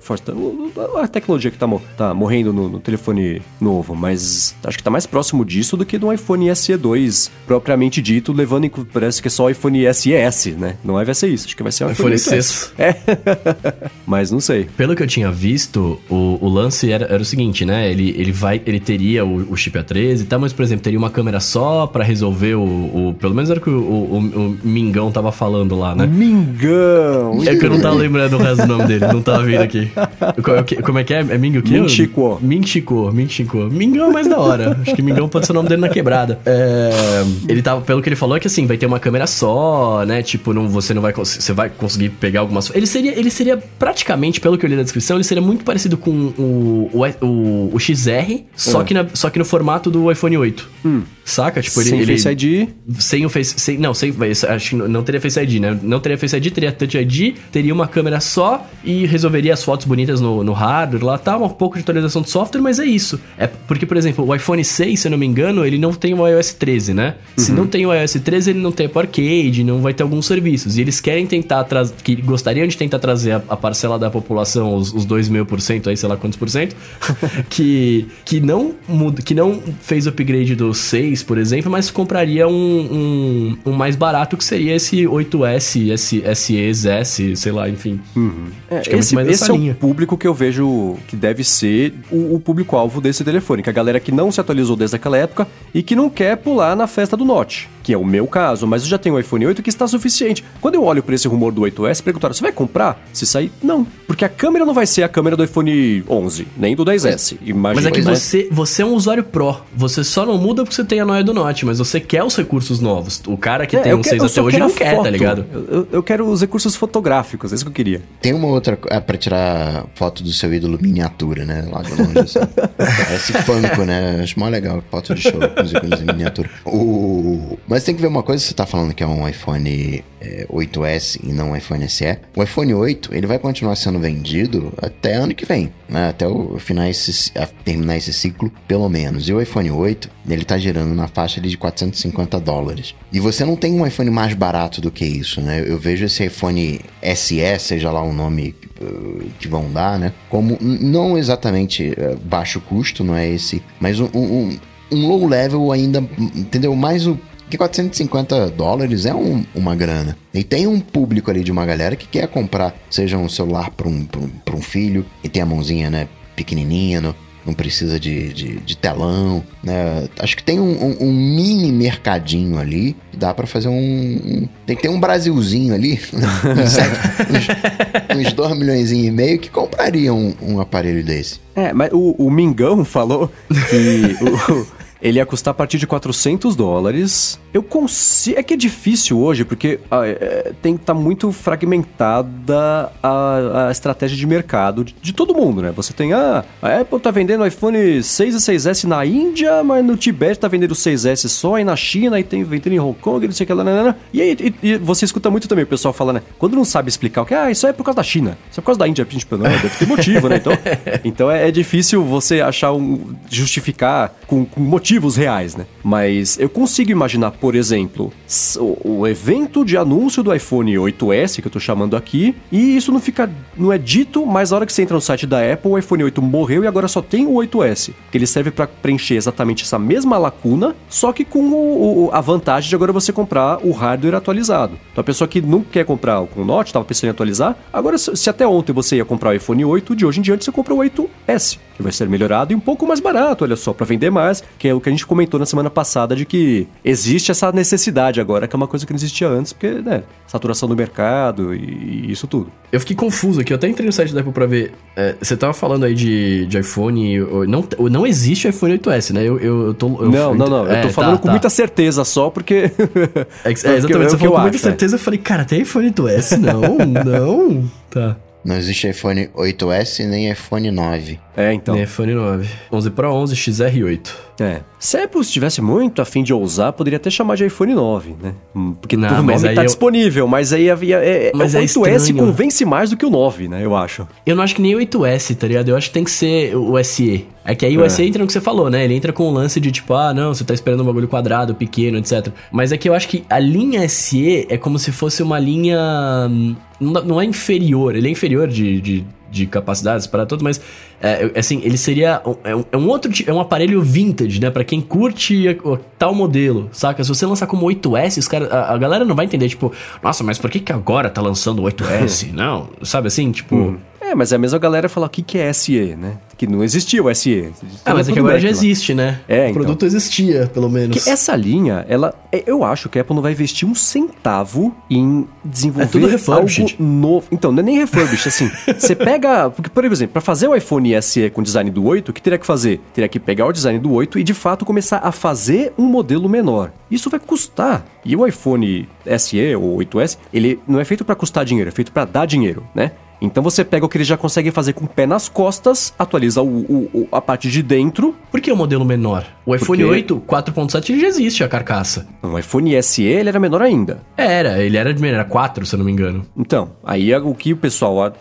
A tecnologia que tá, mo- tá morrendo no, no telefone novo, mas acho que tá mais próximo disso do que do iPhone SE2, propriamente dito, levando em. Parece que é só o iPhone SES, né? Não vai ser isso, acho que vai ser o iPhone, iPhone 8S. 6. É. (laughs) mas não sei. Pelo que eu tinha visto, o, o lance era, era o seguinte, né? Ele, ele vai, ele teria o, o chip A13 e tal, mas, por exemplo, teria uma câmera só pra resolver o, o- Pelo menos era o que o, o, o Mingão tava falando lá, né? Mingão! É que eu não tava lembrando o resto do nome dele, não tava vindo aqui. (laughs) É Como é que é? É Ming o quê? Ming Chico. Ming Chico, Ming Chico. Mingão é mais da hora. Acho que Mingão pode ser o nome dele na quebrada. É, ele tava, pelo que ele falou, é que assim, vai ter uma câmera só, né? Tipo, não, você não vai, você vai conseguir pegar algumas. Ele seria, ele seria praticamente, pelo que eu li na descrição, ele seria muito parecido com o, o, o, o XR, só, Ah. que na- só que no formato do iPhone 8. Saca? Tipo, ele. Sem ele, Face ID. sem o Face. Sem, não, sem. Acho que não teria Face ID, né? Não teria Face ID, teria Touch ID, teria uma câmera só e resolveria as fotos bonitas no, no hardware lá, tá? Um pouco de atualização de software, mas é isso. É porque, por exemplo, o iPhone 6, se eu não me engano, ele não tem o iOS 13, né? Se não tem o iOS 13, ele não tem Apple Arcade, não vai ter alguns serviços. E eles querem tentar trazer. que gostariam de tentar trazer a, a parcela da população, os, os 2 mil por cento aí, sei lá quantos por cento, (laughs) que, que não muda, que não fez upgrade do 6, por exemplo, mas compraria um, um, um mais barato que seria esse 8S, esse S, sei lá, enfim. É, Acho que é muito esse mais esse é linha. o público que eu vejo que deve ser o, o público-alvo desse telefone, que é a galera que não se atualizou desde aquela época e que não quer pular na festa do Note, que é o meu caso, mas eu já tenho o iPhone 8 que está suficiente. Quando eu olho para esse rumor do 8S, perguntaram, você vai comprar? Se sair, não. Porque a câmera não vai ser a câmera do iPhone 11, nem do 10S. Imagina, Mas é que né? você, você é um usuário Pro. Você só não muda porque você tem a noia do Note, mas você quer os recursos novos. O cara que É, tem um quero- 6 eu até hoje não quer, tá foto. ligado? Eu, eu- quero os recursos fotográficos, é isso que eu queria. Tem uma outra é, pra tirar foto do seu ídolo miniatura, né? Lá de longe, assim. (laughs) Parece funko, né? Acho mó legal. Foto de show com os ícones em miniatura. O... Mas tem que ver uma coisa, você tá falando que é um iPhone é, 8S e não iPhone SE. O iPhone 8, ele vai continuar sendo vendido até ano que vem, né? Até o final esse, terminar esse ciclo, pelo menos. E o iPhone 8, ele tá girando na faixa de 450 dólares. E você não tem um iPhone mais barato do que isso, né? Eu vejo esse iPhone SE, seja lá o nome eh, que vão dar, né? Como não exatamente eh, baixo custo, não é esse, mas um, um, um low level ainda, entendeu? Mais o que 450 dólares é um- uma grana. E tem um público ali de uma galera que quer comprar, seja um celular para um, um, um filho, e tem a mãozinha, né, pequenininha, não, não precisa de, de, de telão, né? Acho que tem um, um- um mini mercadinho ali, que dá para fazer um, um- Tem que ter um Brasilzinho ali, (laughs) uns, sete- uns, uns 2 milhões e meio que comprariam um, um aparelho desse. É, mas o, o Mingão falou que, o- ele ia custar a partir de 400 dólares. Eu consigo. É que é difícil hoje, porque ah, é, tem que estar tá muito fragmentada a, a, estratégia de mercado de, de, todo mundo, né? Você tem, ah, a Apple tá vendendo iPhone 6 e 6S na Índia, mas no Tibete tá vendendo 6S só, e na China, e tem vendendo em Hong Kong, não sei o que lá, né. E aí, e, e você escuta muito também o pessoal falando, né? Quando não sabe explicar o que, ah, isso é por causa da China, isso é por causa da Índia, tipo, não, deve ter motivo, né? Então, (laughs) então é, é difícil você achar um. justificar com, com motivos reais, né? Mas eu consigo imaginar, por exemplo, o, evento de anúncio do iPhone 8S, que eu tô chamando aqui, e isso não fica. não é dito, mas na hora que você entra no site da Apple, o iPhone 8 morreu e agora só tem o 8S. Que ele serve para preencher exatamente essa mesma lacuna, só que com o, o, a vantagem de agora você comprar o hardware atualizado. Então a pessoa que não quer comprar com o Note, tava pensando em atualizar, agora se até ontem você ia comprar o iPhone 8, de hoje em diante você compra o 8S, que vai ser melhorado e um pouco mais barato, olha só, para vender mais, que é o que a gente comentou na semana passada de que existe essa necessidade agora, que é uma coisa que não existia antes, porque, né, saturação do mercado e, isso tudo. Eu fiquei confuso aqui, eu até entrei no site da Apple pra ver. É, você tava falando aí de, de iPhone. Não, não existe iPhone 8S, né? Eu, eu, eu tô. Eu não, não, não. É, eu tô falando tá, com tá. muita certeza só porque. (laughs) É, é exatamente, é você falou com muita certeza. Eu falei, cara, tem iPhone 8S? Não, (laughs) não. Tá. Não existe iPhone 8S nem iPhone 9. É, então. Nem iPhone 9. 11 Pro, 11 XR8. É. Se a Apple estivesse muito afim de ousar, poderia até chamar de iPhone 9, né? Hum, porque não, o 9 tá eu... disponível, mas aí havia. É, mas o 8S é convence mais do que o 9, né? Eu acho. Eu não acho que nem o 8S, tá ligado? Eu acho que tem que ser o SE. É que aí o é. SE entra no que você falou, né? Ele entra com o lance de tipo, ah, não, você tá esperando um bagulho quadrado, pequeno, etc. Mas é que eu acho que a linha SE é como se fosse uma linha. Não é inferior, ele é inferior de, de, de capacidades para todos, mas é, assim, ele seria é um, é um outro é um aparelho vintage, né, para quem curte tal modelo, saca? Se você lançar como 8S, os cara, a, a, galera não vai entender tipo, nossa, mas por que que agora tá lançando o 8S? (laughs) não, sabe assim, tipo, hum. É, mas é a mesma galera falar o que, que é SE, né? Que não existia o SE. Ah, mas é que agora já existe, né? É, O então. produto existia, pelo menos. Que essa linha, ela. É, eu acho que a Apple não vai investir um centavo em desenvolver é tudo algo novo. Então, não é nem refurbished, assim. (laughs) Você pega. Porque, por exemplo, para fazer o iPhone SE com design do 8, o que teria que fazer? Teria que pegar o design do 8 e de fato começar a fazer um modelo menor. Isso vai custar. E o iPhone SE ou 8S, ele não é feito para custar dinheiro, é feito para dar dinheiro, né? Então você pega o que ele já consegue fazer com o pé nas costas, atualiza o, o, a parte de dentro. Por que o modelo menor? O iPhone Porque... 8 4.7 já existe a carcaça. O iPhone SE ele era menor ainda. Era, ele era de era 4, se eu não me engano. Então, aí o que o pessoal, a,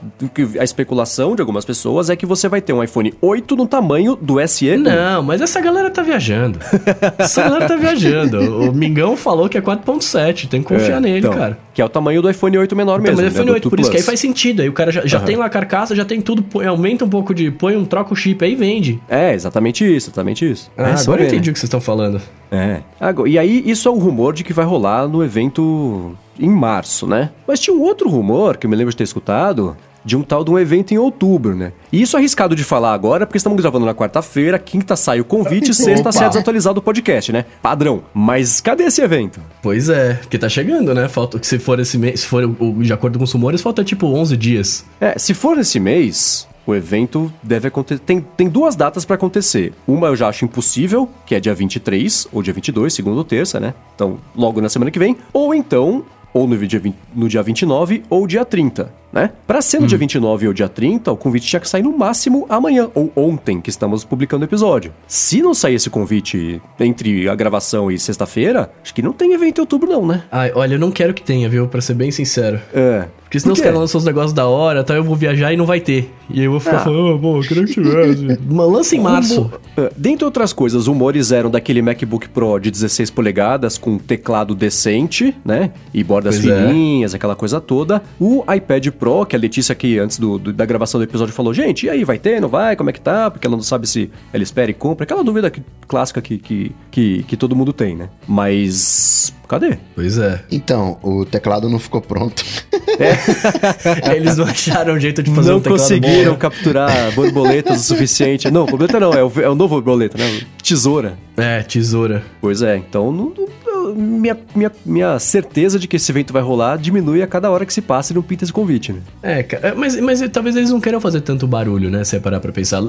a especulação de algumas pessoas é que você vai ter um iPhone 8 no tamanho do SE. Não, mas essa galera tá viajando. (laughs) essa galera tá viajando. O Mingão falou que é 4.7, tem que confiar é, nele, então, cara. Que é o tamanho do iPhone 8 menor mesmo. Mas é iPhone né, 8, por isso que aí faz sentido. Aí o cara já, já uhum. tem lá a carcaça, já tem tudo, põe, aumenta um pouco de. põe um, troca o chip aí e vende. É, exatamente isso, exatamente isso. Ah, é, agora eu entendi né? o que vocês estão falando. É. E aí, isso é um rumor de que vai rolar no evento em março, né? Mas tinha um outro rumor que eu me lembro de ter escutado, de um tal de um evento em outubro, né? E isso é arriscado de falar agora, porque estamos gravando na quarta-feira, quinta sai o convite, sexta sai desatualizado o podcast, né? Padrão. Mas cadê esse evento? Pois é, porque tá chegando, né? Falta que se for esse mês, se for de acordo com os rumores, falta tipo 11 dias. É, se for esse mês, o evento deve acontecer. Tem, tem duas datas para acontecer. Uma eu já acho impossível, que é dia 23 ou dia 22, segunda ou terça, né? Então, logo na semana que vem. Ou então, ou no dia, 20, no dia 29 ou dia 30 né? Para ser no hum. dia 29 ou dia 30, o convite tinha que sair no máximo amanhã ou ontem, que estamos publicando o episódio. Se não sair esse convite entre a gravação e sexta-feira, acho que não tem evento em outubro não, né? Ai, olha, eu não quero que tenha, viu? Pra ser bem sincero. É. Porque senão Por os caras lançam os negócios da hora, tá? Eu vou viajar e não vai ter. E aí eu vou ficar ah. falando, oh, pô, eu queria que tivesse. (laughs) Lança em março. É, dentre outras coisas, rumores eram daquele MacBook Pro de 16 polegadas com teclado decente, né? E bordas pois é. fininhas, é. aquela coisa toda. O iPad Pro Pro, que a Letícia aqui, antes do, do, da gravação do episódio, falou, gente, e aí, vai ter, não vai? Como é que tá? Porque ela não sabe se ela espera e compra. Aquela dúvida que, clássica que, que, que, que todo mundo tem, né? Mas cadê? Pois é. Então, o teclado não ficou pronto. (laughs) É. (laughs) Eles não acharam um jeito de fazer não um teclado conseguiram bom. capturar borboletas o (laughs) suficiente. Não, borboleta não, é o, é o novo borboleta, né? Tesoura. É, tesoura. Pois é, então não, não minha, minha, minha certeza de que esse evento vai rolar diminui a cada hora que se passa e não pinta esse convite, né? É, cara, mas, mas talvez eles não queiram fazer tanto barulho, né? Se é parar pra pensar.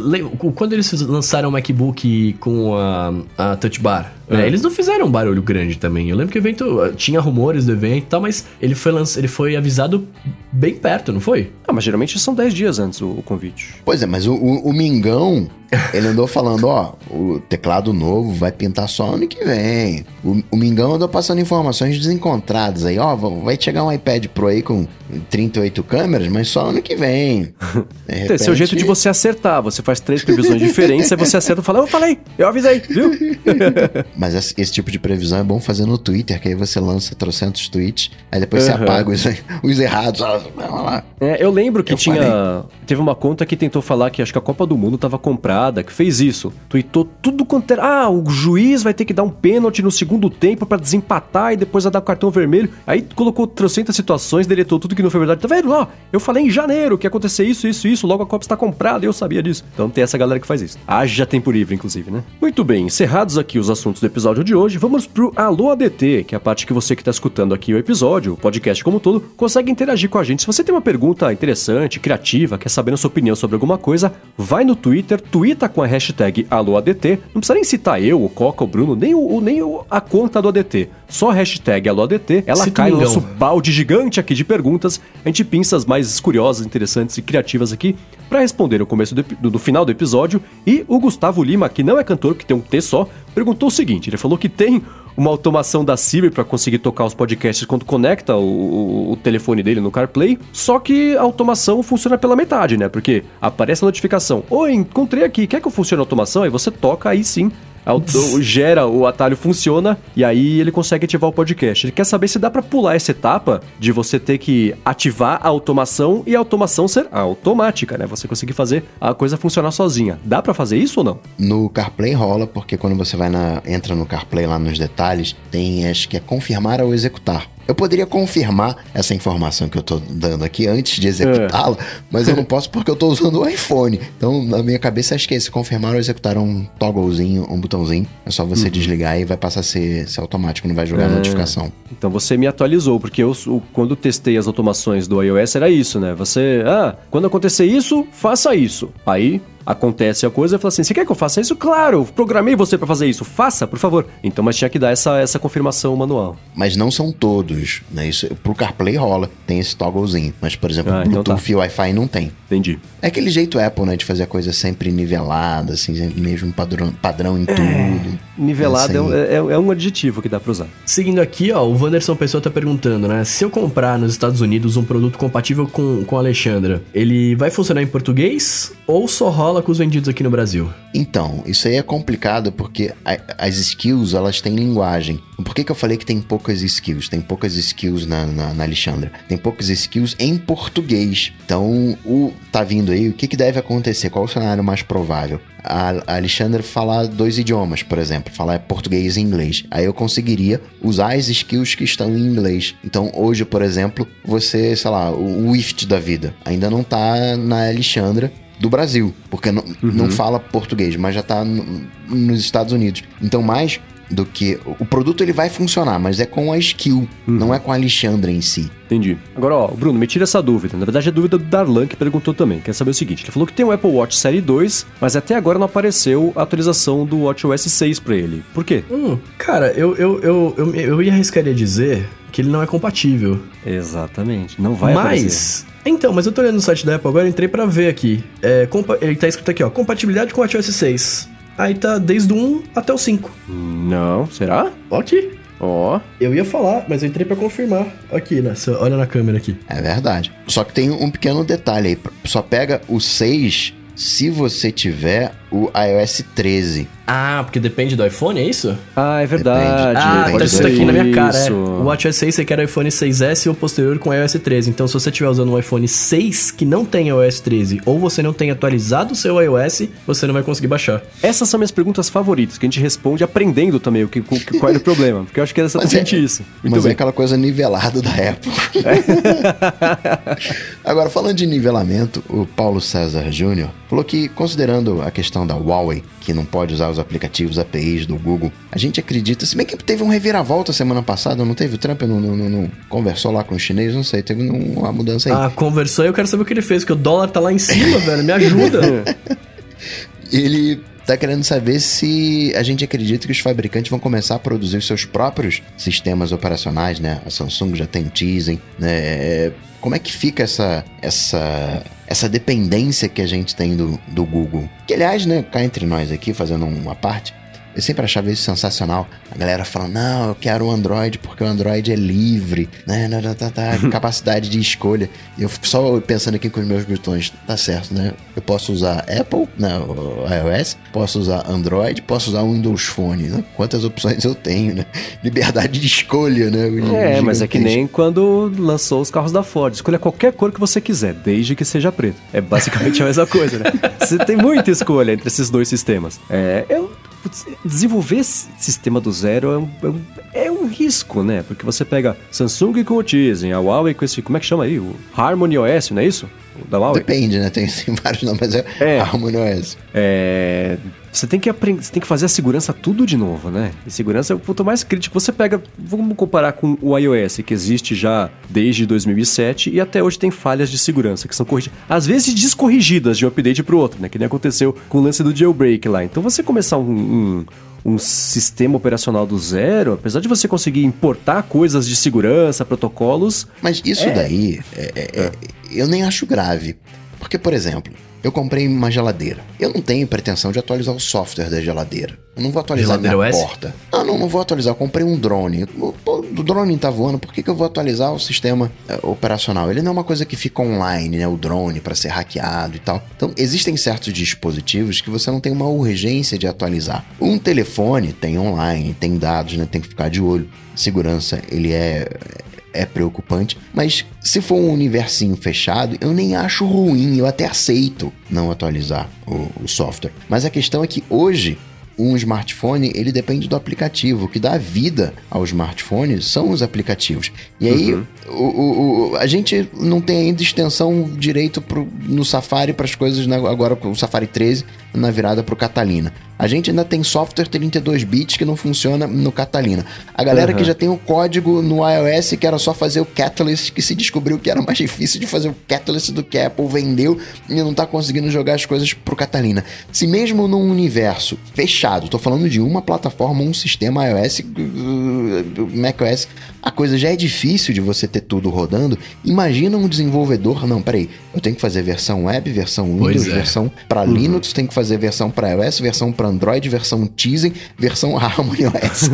Quando eles lançaram o MacBook com a, a Touch Bar, né, É. eles não fizeram um barulho grande também. Eu lembro que o evento uh, tinha rumores do evento e tal, mas ele foi, lanç... ele foi avisado bem perto, não foi? Ah, mas geralmente são 10 dias antes o, o convite. Pois é, mas o, o, o Mingão, ele andou falando, ó, o teclado novo vai pintar só ano que vem. O, o Mingão andou passando informações desencontradas aí, ó, vai chegar um iPad Pro aí com 38 câmeras, mas só ano que vem. (laughs) De Esse é o jeito de repente- você acertar. Você faz três previsões (laughs) diferentes, aí você acerta e fala, eu falei, eu avisei, viu? (laughs) Mas esse, tipo de previsão é bom fazer no Twitter, que aí você lança trocentos tweets, aí depois você Aham. apaga os, os errados. lá. É, eu lembro que Eu tinha. Teve uma conta que tentou falar que acho que a Copa do Mundo tava comprada, que fez isso. Tweetou tudo quanto era. Ah, o juiz vai ter que dar um pênalti no segundo tempo pra desempatar e depois vai dar o cartão vermelho. Aí colocou trocentas situações, deletou tudo que não foi verdade. Tá vendo? Ó, eu falei em janeiro que ia acontecer isso, isso, isso. Logo a Copa está comprada e eu sabia disso. Então tem essa galera que faz isso. Haja tempo livre, inclusive, né? Muito bem, encerrados aqui os assuntos do episódio de hoje, vamos pro Alô ADT, que é a parte que você que tá escutando aqui o episódio, o podcast como um todo, consegue interagir com a gente. Se você tem uma pergunta interessante, criativa, quer saber a sua opinião sobre alguma coisa, vai no Twitter, twitta com a hashtag AlôADT. Não precisa nem citar eu, o Coca, o Bruno, nem, o, nem a conta do ADT. Só hashtag AlôADT. Ela cai no nosso balde gigante aqui de perguntas. A gente pinça as mais curiosas, interessantes e criativas aqui para responder no começo do, do- do final do episódio. E o Gustavo Lima, que não é cantor, que tem um T só, perguntou o seguinte: ele falou que tem uma automação da Siri para conseguir tocar os podcasts quando conecta o, o- o telefone dele no CarPlay, só que a automação funciona pela metade, né? Porque aparece a notificação: Oi, encontrei aqui, quer que eu funcione a automação? Aí você toca, aí sim auto- gera, o atalho funciona e aí ele consegue ativar o podcast. Ele quer saber se dá pra pular essa etapa de você ter que ativar a automação e a automação ser automática, né? Você conseguir fazer a coisa funcionar sozinha. Dá pra fazer isso ou não? No CarPlay rola, porque quando você vai na. entra no CarPlay lá nos detalhes, tem acho que é confirmar ou executar. Eu poderia confirmar essa informação que eu tô dando aqui antes de executá-la, (laughs) mas eu não (laughs) posso porque eu tô usando o iPhone. Então, na minha cabeça, acho que é esse confirmar ou executar é um togglezinho, um botãozinho. É só você desligar e vai passar a ser, ser automático, não vai jogar É. notificação. Então você me atualizou, porque eu, quando testei as automações do iOS era isso, né? Você, ah, quando acontecer isso, faça isso. Aí acontece a coisa fala assim: você quer que eu faça isso? Claro, programei você pra fazer isso, faça, por favor. Então, mas tinha que dar essa, essa confirmação manual. Mas não são todos, né? Isso, pro CarPlay rola, tem esse togglezinho. Mas, por exemplo, Ah, então Bluetooth e Wi-Fi não tem. Entendi. É aquele jeito Apple, né? De fazer a coisa sempre nivelada, assim, mesmo padrão, padrão em tudo. Nivelado é, um- é- é um adjetivo que dá pra usar. Seguindo aqui, ó, o Wanderson Pessoa tá perguntando, né? Se eu comprar nos Estados Unidos um produto compatível com, com a Alexandra, ele vai funcionar em português ou só rola com os vendidos aqui no Brasil? Então, isso aí é complicado porque a- as skills, elas têm linguagem. Por que, que eu falei que tem poucas skills? Tem poucas skills na, na, na Alexandra. Tem poucas skills em português. Então, o tá vindo aí, o que, que deve acontecer? Qual o cenário mais provável? A, a Alexandra falar dois idiomas, por exemplo, falar português e inglês. Aí eu conseguiria usar as skills que estão em inglês. Então, hoje, por exemplo, você, sei lá, o, IFT da vida ainda não tá na Alexandra do Brasil, porque não, não fala português, mas já tá no- nos Estados Unidos. Então, mais do que. O produto ele vai funcionar, mas é com a skill, não é com a Alexandra em si. Entendi. Agora, ó, Bruno, me tira essa dúvida. Na verdade, é dúvida do Darlan que perguntou também. Quer saber o seguinte: ele falou que tem um Apple Watch Série 2, mas até agora não apareceu a atualização do WatchOS 6 pra ele. Por quê? Hum, cara, eu, eu, eu, eu, eu ia arriscaria dizer que ele não é compatível. Exatamente. Não vai aparecer. mas. Então, mas eu tô olhando no site da Apple agora, eu entrei pra ver aqui. É, ele tá escrito aqui, ó, compatibilidade com o WatchOS 6. Aí tá desde o 1 até o 5. Não, será? Ó aqui. Ó. Eu ia falar, mas eu entrei pra confirmar. Aqui, né? Cê Olha na câmera aqui. É verdade. Só que tem um pequeno detalhe aí. Só pega o 6 se você tiver o iOS 13. Ah, porque depende do iPhone, é isso? Ah, é verdade. Ah, depende tá escrito aqui na minha cara. É. O WatchOS 6 você quer o iPhone 6S ou posterior com iOS 13. Então, se você estiver usando um iPhone 6 que não tem iOS 13 ou você não tem atualizado o seu iOS, você não vai conseguir baixar. Essas são minhas perguntas favoritas, que a gente responde aprendendo também o que, qual é o problema. Porque eu acho que é exatamente isso. Muito mas é bem. aquela coisa nivelada da Apple. (laughs) Agora, falando de nivelamento, o Paulo César Júnior falou que, considerando a questão da Huawei, que não pode usar os aplicativos, APIs do Google. A gente acredita, se bem que teve um reviravolta semana passada, não teve? O Trump não, não, não, não conversou lá com os chineses, não sei, teve uma mudança aí. Ah, conversou e eu quero saber o que ele fez, porque o dólar tá lá em cima, (laughs) velho, me ajuda. (laughs) ele tá querendo saber se a gente acredita que os fabricantes vão começar a produzir os seus próprios sistemas operacionais, né? A Samsung já tem Tizen, né? Como é que fica essa, essa, essa dependência que a gente tem do, do Google? Que, aliás, né, cá entre nós aqui, fazendo uma parte, eu sempre achava isso sensacional. A galera falando, não, eu quero o Android porque o Android é livre, né? Tá, tá, tá, (laughs) capacidade de escolha. Eu fico só pensando aqui com os meus botões, tá certo, né? Eu posso usar Apple, né? iOS, posso usar Android, posso usar Windows Phone, né? Quantas opções eu tenho, né? (laughs) Liberdade de escolha, né? É, mas é que nem quando lançou os carros da Ford. Escolha qualquer cor que você quiser, desde que seja preto. É basicamente a mesma coisa, né? (laughs) Você tem muita escolha entre esses dois sistemas. É, eu desenvolver esse sistema do zero é um, é um, é um risco, né? Porque você pega Samsung com o Tizen, a Huawei com esse, como é que chama aí? O Harmony OS, não é isso? Da Huawei? Depende, né? Tem, (laughs) tem vários nomes, mas é, é Harmony OS. É, você tem que aprender, você tem que fazer a segurança tudo de novo, né? E segurança é o ponto mais crítico. Você pega, vamos comparar com o iOS, que existe já desde 2007 e até hoje tem falhas de segurança que são corrigidas, às vezes descorrigidas de um update para o outro, né? Que nem aconteceu com o lance do jailbreak lá. Então você começar um, um um sistema operacional do zero, apesar de você conseguir importar coisas de segurança, protocolos. Mas isso é... daí é, é, é. Eu nem acho grave. Porque, por exemplo, eu comprei uma geladeira. Eu não tenho pretensão de atualizar o software da geladeira. Eu não vou atualizar geladeira minha OS? porta. Ah, não, não vou atualizar. Eu comprei um drone. O drone tá voando, por que, que eu vou atualizar o sistema é, operacional? Ele não é uma coisa que fica online, né? O drone, para ser hackeado e tal. Então, existem certos dispositivos que você não tem uma urgência de atualizar. Um telefone tem online, tem dados, né? Tem que ficar de olho. Segurança, ele é é preocupante, mas se for um universinho fechado, eu nem acho ruim, eu até aceito não atualizar o, o software. Mas a questão é que hoje um smartphone ele depende do aplicativo. O que dá vida ao smartphone são os aplicativos. E aí uhum. o, o, o, a gente não tem ainda extensão direito pro, no Safari para as coisas né, agora com o Safari 13 na virada para o Catalina. A gente ainda tem software 32 bits que não funciona no Catalina. A galera uhum. que já tem o código no iOS que era só fazer o Catalyst, que se descobriu que era mais (laughs) difícil de fazer o Catalyst do que a Apple vendeu e não está conseguindo jogar as coisas pro Catalina. Se mesmo num universo fechado, tô falando de uma plataforma, um sistema iOS, uh, macOS, a coisa já é difícil de você ter tudo rodando. Imagina um desenvolvedor, não, peraí, eu tenho que fazer versão web, versão Windows, é. versão para uhum. Linux, tenho que fazer versão para iOS, versão para Android, versão Tizen, versão (laughs) Harmony OS.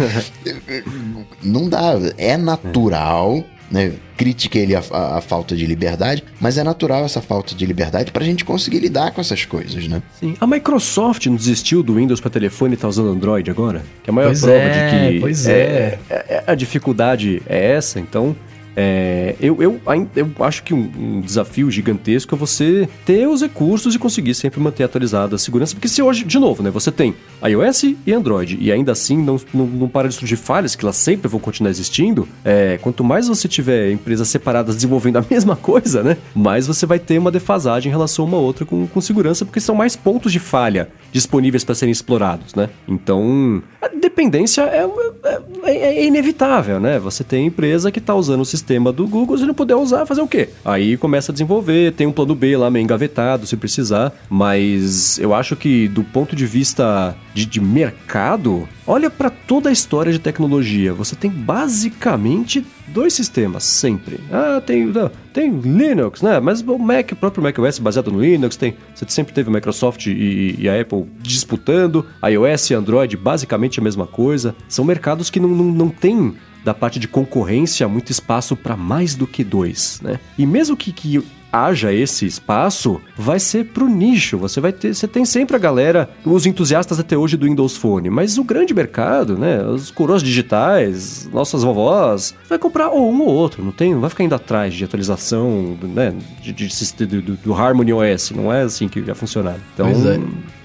(laughs) não dá, é natural né? Critique ele a, a, a, falta de liberdade, mas é natural essa falta de liberdade para a gente conseguir lidar com essas coisas, né? Sim. A Microsoft não desistiu do Windows para telefone e tá usando Android agora? Que a maior pois prova é, de que pois é. É, é, a dificuldade é essa, então é, eu, eu, eu acho que um, um, desafio gigantesco é você ter os recursos e conseguir sempre manter atualizada a segurança, porque se hoje, de novo, né, você tem iOS e Android e ainda assim não, não, não para de surgir falhas, que elas sempre vão continuar existindo, é, quanto mais você tiver empresas separadas desenvolvendo a (laughs) mesma coisa, né, mais você vai ter uma defasagem em relação a uma outra com, com segurança, porque são mais pontos de falha disponíveis para serem explorados, né? Então, a dependência é, é, é, é inevitável, né? Você tem empresa que está usando o sistema sistema do Google, se não puder usar, fazer o quê? Aí começa a desenvolver, tem um plano B lá meio engavetado se precisar, mas eu acho que do ponto de vista de, de mercado, olha para toda a história de tecnologia, você tem basicamente dois sistemas sempre. Ah, tem, não, tem Linux, né? Mas o Mac, o próprio macOS baseado no Linux, tem, você sempre teve Microsoft e, e a Apple disputando, iOS e Android basicamente a mesma coisa. São mercados que não, não, não tem da parte de concorrência muito espaço para mais do que dois, né? E mesmo que, que haja esse espaço, vai ser pro nicho. Você vai ter, você tem sempre a galera, os entusiastas até hoje do Windows Phone, mas o grande mercado, né, os coroas digitais, nossas vovós, vai comprar ou um ou outro, não tem, não vai ficar indo atrás de atualização, né, de, de, de do, do, Harmony OS, não é assim que vai funcionar. Então,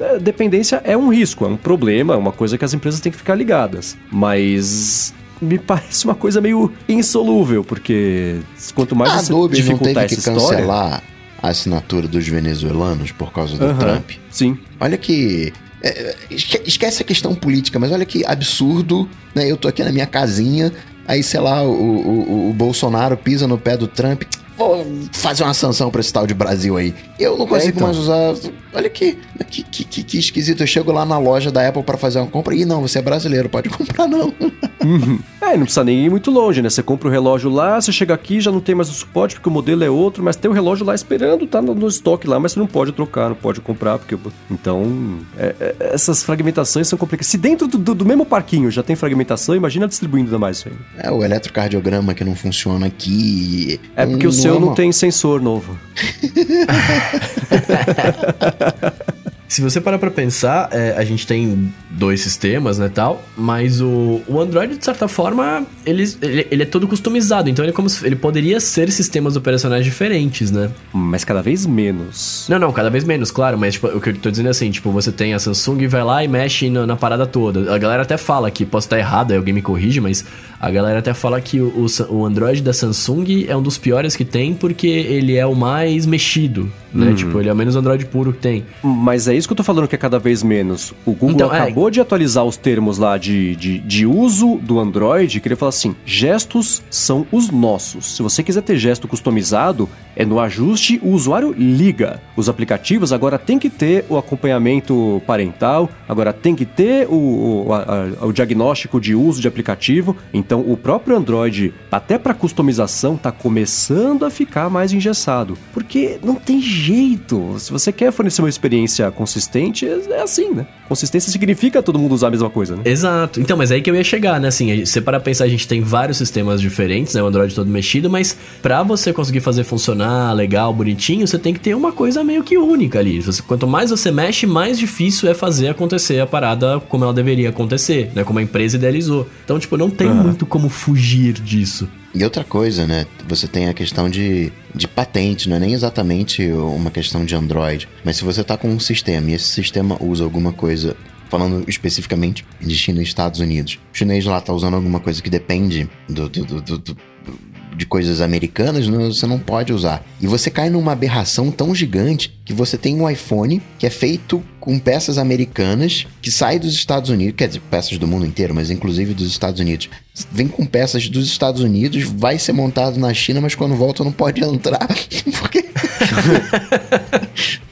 é. É, dependência é um risco, é um problema, é uma coisa que as empresas têm que ficar ligadas, mas me parece uma coisa meio insolúvel, porque quanto mais a Adobe dificultar não teve que cancelar a assinatura dos venezuelanos por causa do Trump. Sim. Olha que é, esquece a questão política, mas olha que absurdo, né? Eu tô aqui na minha casinha, aí, sei lá, o, o, o Bolsonaro pisa no pé do Trump vou fazer uma sanção pra esse tal de Brasil aí. Eu não consigo é, então. mais usar. Olha que, que, que, que, esquisito. Eu chego lá na loja da Apple para fazer uma compra e não, você é brasileiro, pode (laughs) comprar não. Uhum. É, não precisa nem ir muito longe, né? Você compra o relógio lá, você chega aqui já não tem mais o suporte porque o modelo é outro, mas tem o relógio lá esperando, tá no, no estoque lá, mas você não pode trocar, não pode comprar, porque. Então, é, é, essas fragmentações são complicadas. Se dentro do, do, do, mesmo parquinho já tem fragmentação, imagina distribuindo ainda mais isso aí. É, o eletrocardiograma que não funciona aqui. É porque o seu não tem sensor novo. (laughs) Se você parar pra pensar, é, a gente tem dois sistemas, né, tal, mas o, o Android, de certa forma, ele, ele, ele, é todo customizado, então ele, é como se, ele poderia ser sistemas operacionais diferentes, né? Mas cada vez menos. Não, não, cada vez menos, claro, mas tipo, o que eu tô dizendo é assim, tipo, você tem a Samsung vai lá e mexe na, na parada toda. A galera até fala que, posso estar errado, aí alguém me corrige, mas a galera até fala que o, o, o Android da Samsung é um dos piores que tem porque ele é o mais mexido, né? Uhum. Tipo, ele é o menos Android puro que tem. Mas é isso que eu tô falando que é cada vez menos. O Google então, é, acabou é... de atualizar os termos lá de, de, de uso do Android, que ele fala assim: gestos são os nossos. Se você quiser ter gesto customizado, é no ajuste, o usuário liga. Os aplicativos agora tem que ter o acompanhamento parental, agora tem que ter o, o, a, o diagnóstico de uso de aplicativo. Então, o próprio Android, até para customização, tá começando a ficar mais engessado. Porque não tem jeito. Se você quer fornecer uma experiência consistente, é assim, né? Consistência significa todo mundo usar a mesma coisa, né? Exato. Então, mas é aí que eu ia chegar, né? Assim, você para pensar, a gente tem vários sistemas diferentes, né? O Android todo mexido, mas para você conseguir fazer funcionar legal, bonitinho, você tem que ter uma coisa meio que única ali. Quanto mais você mexe, mais difícil é fazer acontecer a parada como ela deveria acontecer, né? Como a empresa idealizou. Então, tipo, não tem uhum. muito como fugir disso. E outra coisa, né? Você tem a questão de, de patente, não é nem exatamente uma questão de Android. Mas se você está com um sistema e esse sistema usa alguma coisa falando especificamente de China e Estados Unidos. O chinês lá tá usando alguma coisa que depende do, do, do, do de coisas americanas, você não pode usar. E você cai numa aberração tão gigante que você tem um iPhone que é feito com peças americanas que sai dos Estados Unidos, quer dizer, peças do mundo inteiro, mas inclusive dos Estados Unidos. Vem com peças dos Estados Unidos, vai ser montado na China, mas quando volta não pode entrar. (laughs) Porque (laughs)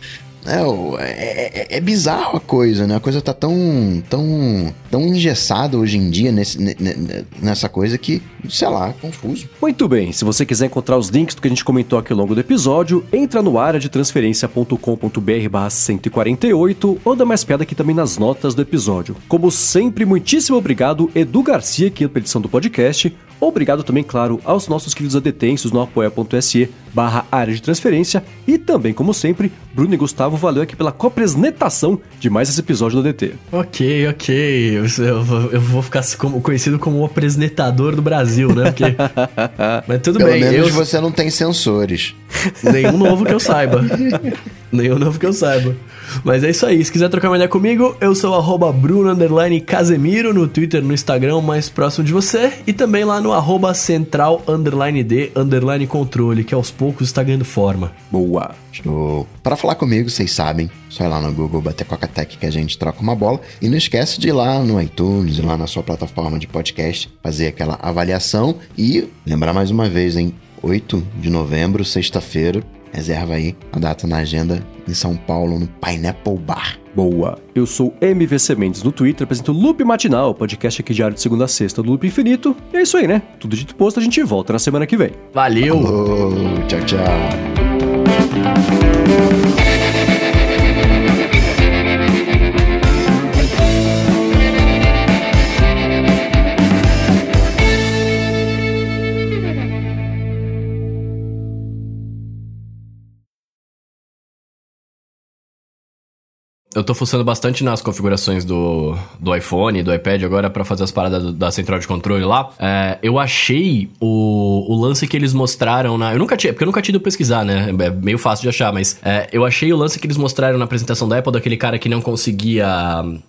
É, é, é, é, bizarro a coisa, né? A coisa tá tão, tão, tão engessada hoje em dia nesse, nessa coisa que, sei lá, confuso. Muito bem, se você quiser encontrar os links do que a gente comentou aqui ao longo do episódio, entra no área de transferência.com.br barra 148 ou dá mais piada aqui também nas notas do episódio. Como sempre, muitíssimo obrigado, Edu Garcia, aqui na edição do podcast. Obrigado também, claro, aos nossos queridos adetensos no apoia.se barra área de transferência e também, como sempre, Bruno e Gustavo, valeu aqui pela copresnetação de mais esse episódio do DT. Ok, ok, eu, eu vou ficar como, conhecido como o apresentador do Brasil, né? Porque... (laughs) Mas tudo Pelo bem. Pelo menos eu... você não tem sensores. Nenhum novo que eu saiba. (laughs) Nenhum novo que eu saiba. Mas é isso aí. Se quiser trocar uma ideia comigo, eu sou arroba Bruno Casemiro no Twitter, no Instagram, mais próximo de você. E também lá no arroba Central underline D underline Controle, que aos poucos está ganhando forma. Boa. Show. Para falar comigo, vocês sabem, só ir lá no Google, bater Coca-Tech que a gente troca uma bola. E não esquece de ir lá no iTunes, lá na sua plataforma de podcast, fazer aquela avaliação. E lembrar mais uma vez, hein? 8 de novembro, sexta-feira, Reserva aí a data na agenda em São Paulo, no Pineapple Bar. Boa. Eu sou MVC Mendes no Twitter, apresento o Loop Matinal, podcast aqui diário de segunda a sexta do Loop Infinito. E é isso aí, né? Tudo dito posto, a gente volta na semana que vem. Valeu! Falou, tchau, tchau. Eu tô fuçando bastante nas configurações do, do iPhone, do iPad agora para fazer as paradas do, da central de controle lá. É, eu achei o, o lance que eles mostraram na. Eu nunca tinha, porque eu nunca tinha ido pesquisar, né? É meio fácil de achar, mas é, eu achei o lance que eles mostraram na apresentação da Apple daquele cara que não conseguia.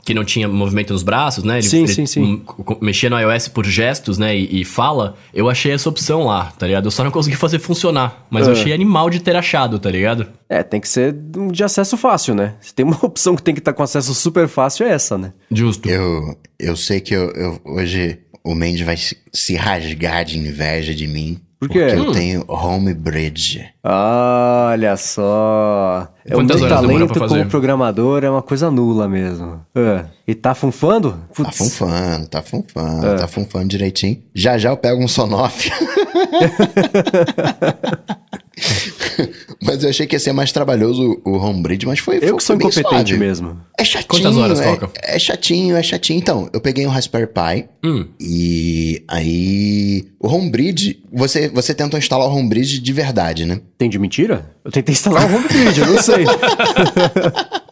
que não tinha movimento nos braços, né? Ele, sim, ele sim, sim. Mexia no iOS por gestos, né? E, e, fala. Eu achei essa opção lá, tá ligado? Eu só não consegui fazer funcionar. Mas eu ah. achei animal de ter achado, tá ligado? É, tem que ser de acesso fácil, né? Se tem uma (laughs) opção que tem que estar com acesso super fácil é essa, né? Justo. Eu, eu sei que eu, eu- hoje o Mendes vai se, rasgar de inveja de mim. Por quê? Porque eu Hum. tenho Homebridge. Olha só. É o meu talento como programador é uma coisa nula mesmo. É. E tá funfando? Tá Putz. funfando, tá funfando, É. tá funfando direitinho. Já já eu pego um Sonoff. (laughs) (laughs) mas eu achei que ia ser mais trabalhoso o Homebridge, mas foi Eu foi que sou incompetente mesmo. É chatinho. Quantas horas, é, Coca? é chatinho, é chatinho. Então, eu peguei um Raspberry Pi Hum. e aí o Homebridge, você, você tenta instalar o Homebridge de verdade, né? Tem de mentira? Eu tentei instalar o Homebridge, eu não sei. (laughs)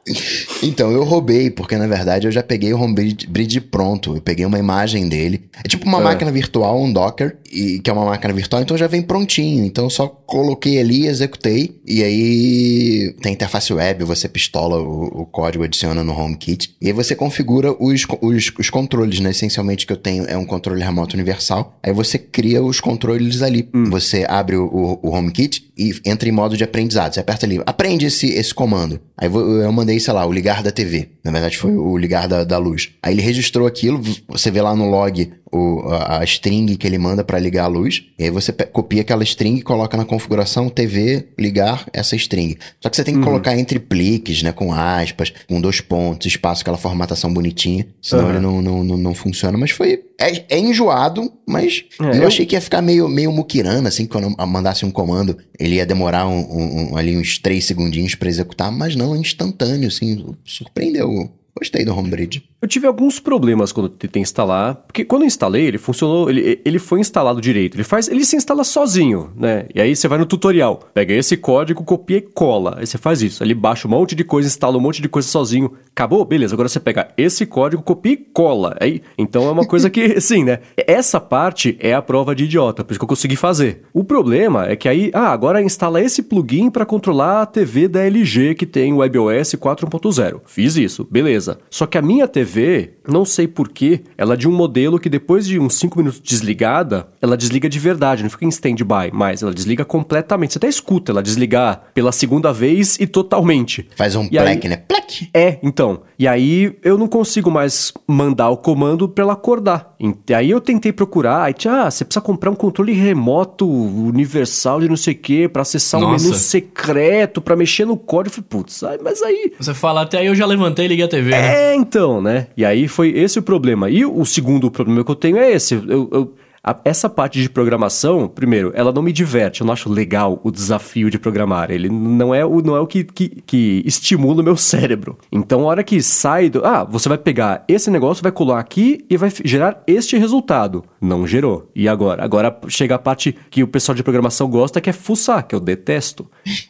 Então, eu roubei, porque na verdade eu já peguei o Homebridge pronto. Eu peguei uma imagem dele. É tipo uma É. máquina virtual, um Docker, e, que é uma máquina virtual, então já vem prontinho. Então eu só coloquei ali, executei, e aí tem interface web, você pistola o, o código, adiciona no HomeKit, e aí você configura os, os, os controles, né? Essencialmente o que eu tenho é um controle remoto universal. Aí você cria os controles ali. Você abre o, o, o HomeKit e entra em modo de aprendizado. Você aperta ali, aprende esse, esse comando. Aí eu mandei, sei lá, o ligar da TV. Na verdade foi o ligar da, da luz. Aí ele registrou aquilo, você vê lá no log o, a, a string que ele manda pra ligar a luz. E aí você copia aquela string e coloca na configuração TV, ligar essa string. Só que você tem que colocar entre pliques, né? Com aspas, com dois pontos, espaço, aquela formatação bonitinha. Senão Aham. ele não, não, não, não funciona. Mas foi. É, é enjoado, mas É, eu, eu- achei que ia ficar meio, meio muquirana, assim, quando eu mandasse um comando, ele ia demorar um, um- um- ali uns três segundinhos pra executar, mas não, é instantâneo, assim, surpreendeu. Gostei do Homebridge. Eu tive alguns problemas quando tentei instalar, porque quando eu instalei, ele funcionou, ele, ele foi instalado direito. Ele faz, ele se instala sozinho, né? E aí você vai no tutorial, pega esse código, copia e cola. Aí você faz isso, ele baixa um monte de coisa, instala um monte de coisa sozinho. Acabou? Beleza, agora você pega esse código, copia e cola. Aí, então é uma coisa que, (laughs) assim, né? Essa parte é a prova de idiota, por isso que eu consegui fazer. O problema é que aí, ah, agora instala esse plugin para controlar a TV da LG que tem o WebOS 4.0. Fiz isso, beleza. Só que a minha TV, não sei porquê, ela é de um modelo que depois de uns 5 minutos desligada, ela desliga de verdade, não fica em stand-by, mas ela desliga completamente. Você até escuta ela desligar pela segunda vez e totalmente. Faz um E aí- plec, né? Plec! É, então. E aí eu não consigo mais mandar o comando pra ela acordar. E aí eu tentei procurar, aí tinha, ah, você precisa comprar um controle remoto universal de não sei o que pra acessar um Nossa. menu secreto, pra mexer no código. Eu falei, putz, mas aí Você fala, até aí eu já levantei e liguei a TV, né? é, então, né? E aí foi esse o problema. E o segundo problema que eu tenho é esse. Eu, eu- a- essa parte de programação, primeiro, ela não me diverte. Eu não acho legal o desafio de programar. Ele não é o, não é o que, que, que estimula o meu cérebro. Então, a hora que sai do. Ah, você vai pegar esse negócio, vai colar aqui e vai gerar este resultado. Não gerou. E agora? Agora chega a parte que o pessoal de programação gosta, que é fuçar, que eu detesto.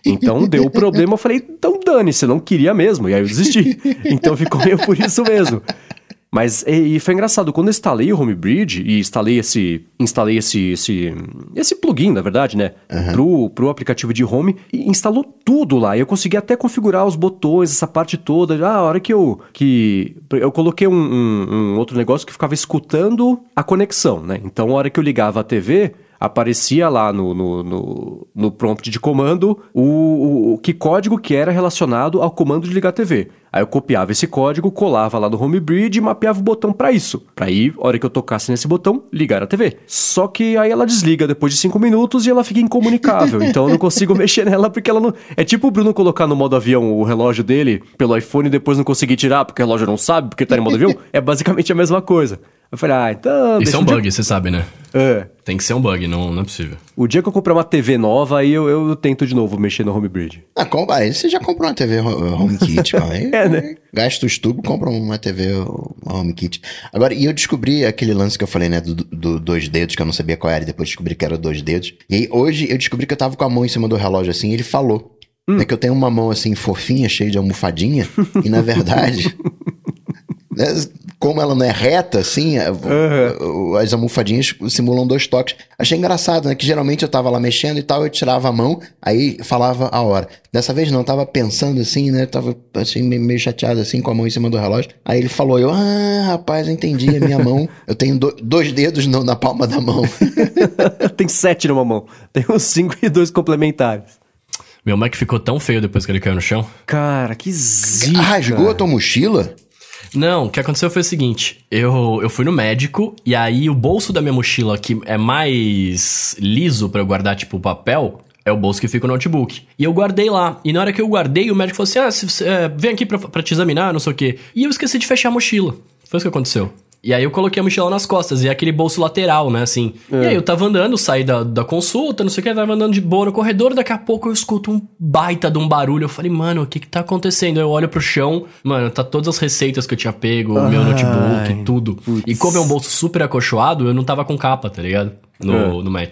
Então deu o problema, eu falei, então dane-se, não queria mesmo. E aí eu desisti. (laughs) Então ficou meio por isso mesmo. Mas e, e foi engraçado, quando eu instalei o Homebridge e instalei esse. Instalei esse. esse, esse plugin, na verdade, né? Pro, pro aplicativo de home, e instalou tudo lá. Eu consegui até configurar os botões, essa parte toda. Ah, a hora que eu. que Eu coloquei um, um- um outro negócio que ficava escutando a conexão, né? Então, a hora que eu ligava a TV, aparecia lá no, no, no, no prompt de comando o, o, o que código que era relacionado ao comando de ligar a TV. Aí eu copiava esse código, colava lá no Homebridge e mapeava o botão para isso. Para aí, a hora que eu tocasse nesse botão, ligar a TV. Só que aí ela desliga depois de 5 minutos e ela fica incomunicável. (laughs) então eu não consigo mexer nela porque ela não. É tipo o Bruno colocar no modo avião o relógio dele pelo iPhone e depois não conseguir tirar porque o relógio não sabe porque tá em modo avião. (laughs) É basicamente a mesma coisa. Eu falei, ah, então. Isso deixa é um o dia- bug, você sabe, né? É. Tem que ser um bug, não, não é possível. O dia que eu comprar uma TV nova, aí eu, eu tento de novo mexer no Homebridge. Ah, com- aí você já comprou uma TV ho- HomeKit. Aí, (laughs) É, né? Gasta os tubos, compra uma TV uma HomeKit. Agora, e eu descobri aquele lance que eu falei, né, do, do dois dedos, que eu não sabia qual era, e depois descobri que era dois dedos. E aí, hoje, eu descobri que eu tava com a mão em cima do relógio, assim, e ele falou. Hum. É que eu tenho uma mão, assim, fofinha, cheia de almofadinha, e na verdade... (laughs) Como ela não é reta, assim, o- as almofadinhas simulam dois toques. Achei engraçado, né? Que geralmente eu tava lá mexendo e tal, eu tirava a mão, aí falava a hora. Dessa vez não, eu tava pensando assim, né? Tava assim, meio meio chateado assim, com a mão em cima do relógio. Aí ele falou, eu, ah, rapaz, eu entendi, a minha mão, eu tenho do- dois dedos no- na palma da mão. (laughs) Tem sete numa mão. Tem uns cinco e dois complementares. Meu Mac ficou tão feio depois que ele caiu no chão. Cara, que zica. Rasgou a tua mochila? Não, o que aconteceu foi o seguinte: eu, eu fui no médico e aí o bolso da minha mochila, que é mais liso pra eu guardar, tipo, papel, é o bolso que fica no notebook. E eu guardei lá. E na hora que eu guardei, o médico falou assim: ah, é, vem aqui pra, pra te examinar, não sei o quê. E eu esqueci de fechar a mochila. Foi isso que aconteceu. E aí eu coloquei a mochila nas costas, e é aquele bolso lateral, né, assim. E aí eu tava andando, saí da, da consulta, não sei o que, tava andando de boa no corredor, daqui a pouco eu escuto um baita de um barulho. Eu falei, mano, o que que tá acontecendo? Eu olho pro chão, mano, tá todas as receitas que eu tinha pego, o meu notebook, tudo. putz. E como é um bolso super acolchoado, eu não tava com capa, tá ligado? No, É. no Mac.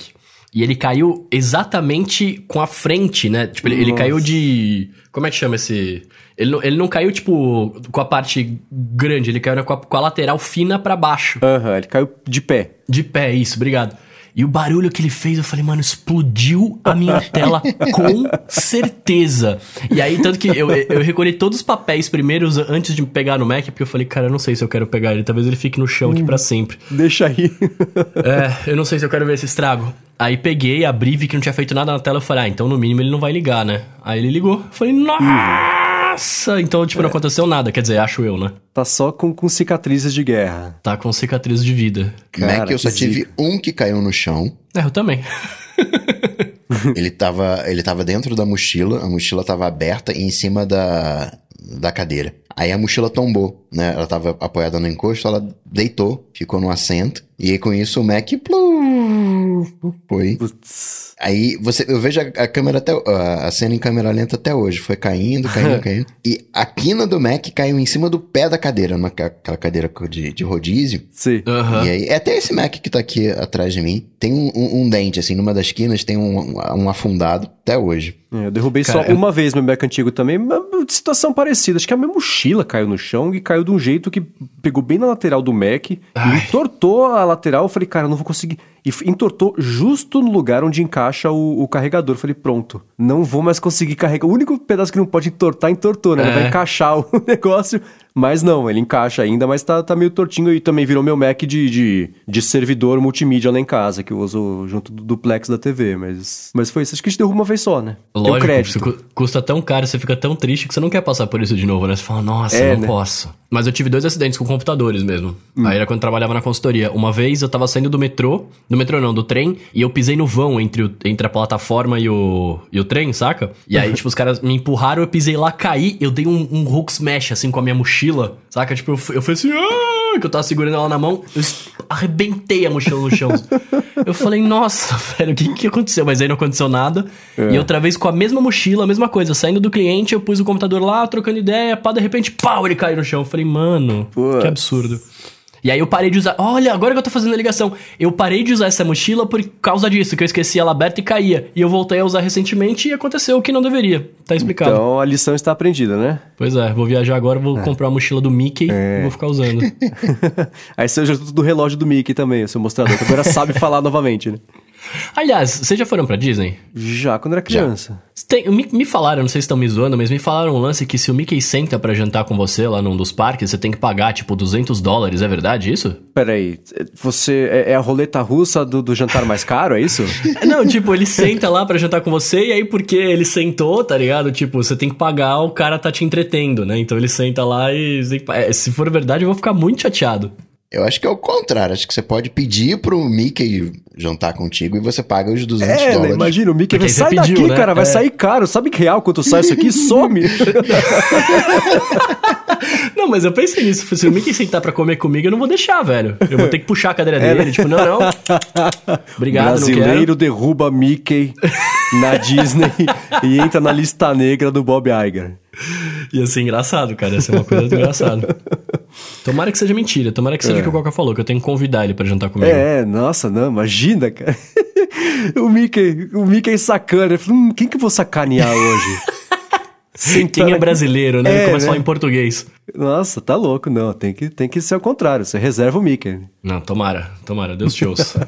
E ele caiu exatamente com a frente, né? Tipo, ele, ele caiu de. Como é que chama esse. Ele não, ele não caiu, tipo, com a parte grande, ele caiu com a, com a lateral fina pra baixo. Aham, ele caiu de pé. De pé, isso, obrigado. E o barulho que ele fez, eu falei, mano, explodiu a minha (laughs) tela com certeza. E aí, tanto que eu, eu recolhi todos os papéis primeiros antes de pegar no Mac, porque eu falei, cara, eu não sei se eu quero pegar ele, talvez ele fique no chão aqui pra sempre. Deixa aí. (laughs) É, eu não sei se eu quero ver esse estrago. Aí peguei, abri, vi que não tinha feito nada na tela, eu falei, ah, então no mínimo ele não vai ligar, né? Aí ele ligou, eu falei, nossa! Então, tipo, não aconteceu nada, quer dizer, acho eu, né? tá só com, com cicatrizes de guerra. Tá com cicatriz de vida. Cara, Mac, eu só tive zica. um que caiu no chão. É, eu também. (laughs) ele, tava, ele tava dentro da mochila, a mochila tava aberta e em cima da, da cadeira. Aí a mochila tombou, né? Ela tava apoiada no encosto, ela deitou, ficou no assento. E aí com isso o Mac plu, foi. Putz. Aí você, eu vejo a, a câmera até a, cena em câmera lenta até hoje, foi caindo, caindo, (laughs) caindo. E a quina do Mac caiu em cima do pé da cadeira, numa, ca- aquela cadeira de, de rodízio. Sim. Aham. E aí, é até esse Mac que tá aqui atrás de mim, tem um, um- um dente, assim, numa das quinas tem um, um afundado até hoje. É, eu derrubei Cara, só eu- uma vez meu Mac antigo também, mas situação parecida. Acho que a minha mochila caiu no chão e caiu de um jeito que pegou bem na lateral do Mac e Ai. entortou a lateral. Eu falei, cara, eu não vou conseguir. E f- entortou justo no lugar onde encaixa o, o carregador. Falei, pronto, não vou mais conseguir carregar. O único pedaço que não pode entortar, entortou, né? É. vai encaixar o (laughs) negócio. Mas não, ele encaixa ainda, mas tá, tá meio tortinho. E também virou meu Mac de, de, de servidor multimídia lá em casa, que eu uso junto do duplex da TV. Mas, mas foi isso. Acho que a gente derruba uma vez só, né? Lógico, crédito. custa tão caro, você fica tão triste que você não quer passar por isso de novo, né? Você fala, nossa, É, não né? posso. Mas eu tive dois acidentes com computadores mesmo. Hum. Aí era quando eu trabalhava na consultoria. Uma vez eu tava saindo do metrô, do metrô não, do trem, e eu pisei no vão entre, o- entre a plataforma e o, e o trem, saca? E aí, (laughs) tipo, os caras me empurraram, eu pisei lá, caí, eu dei um, um Hulk smash, assim, com a minha mochila, saca? Tipo, eu, fui- eu fui assim, ah, que eu tava segurando ela na mão, eu arrebentei a mochila no chão. (laughs) Eu falei, nossa, velho, o que que aconteceu? Mas aí não aconteceu nada. E outra vez com a mesma mochila, a mesma coisa. Saindo do cliente, eu pus o computador lá, trocando ideia, pá, de repente, pau, ele caiu no chão. Eu falei, mano, Putz. que absurdo. E aí eu parei de usar. Olha, agora que eu tô fazendo a ligação. Eu parei de usar essa mochila por causa disso, que eu esqueci ela aberta e caía. E eu voltei a usar recentemente e aconteceu o que não deveria. Tá explicado. Então a lição está aprendida, né? Pois é, vou viajar agora, vou comprar a mochila do Mickey É. e vou ficar usando. (laughs) Aí você usa tudo do relógio do Mickey também, o seu mostrador, que agora sabe falar novamente, né? Aliás, vocês já foram pra Disney? Já quando era criança. Tem- me, me falaram, não sei se estão me zoando, mas me falaram um lance que se o Mickey senta pra jantar com você lá num dos parques, você tem que pagar, tipo, 200 dólares. É verdade isso? Peraí, você é, é a roleta russa do, do jantar mais caro, é isso? (laughs) Não, tipo, ele senta lá pra jantar com você e aí porque ele sentou, tá ligado? Tipo, você tem que pagar, o cara tá te entretendo, né? Então ele senta lá e... é, se for verdade, eu vou ficar muito chateado. Eu acho que é o contrário, acho que você pode pedir pro Mickey jantar contigo e você paga os 200 É, né? dólares. Imagina, o Mickey Porque vai aí você sai pediu, daqui, né? cara, vai É. sair caro. Sabe que real quanto sai isso aqui? (laughs) Some! (laughs) Não, mas eu pensei nisso. Se o Mickey sentar pra comer comigo, eu não vou deixar, velho. Eu vou ter que puxar a cadeira dele. Tipo, não, não. (laughs) Obrigado. Brasileiro derruba Mickey na Disney e entra na lista negra do Bob Iger. (laughs) Ia ser engraçado, cara. Ia ser uma coisa engraçada. Tomara que seja mentira. Tomara que seja o que o Coca falou, que eu tenho que convidar ele pra jantar comigo. É, nossa, não, imagina, cara. (laughs) o Mickey, o Mickey sacana. Ele falou, Hum, quem que eu vou sacanear hoje? (laughs) Quem é brasileiro, né? É, ele começa né? a falar em português. Nossa, tá louco, não. Tem que, tem que ser ao contrário. Você reserva o Mickey. Não, tomara. Tomara. Deus te ouça.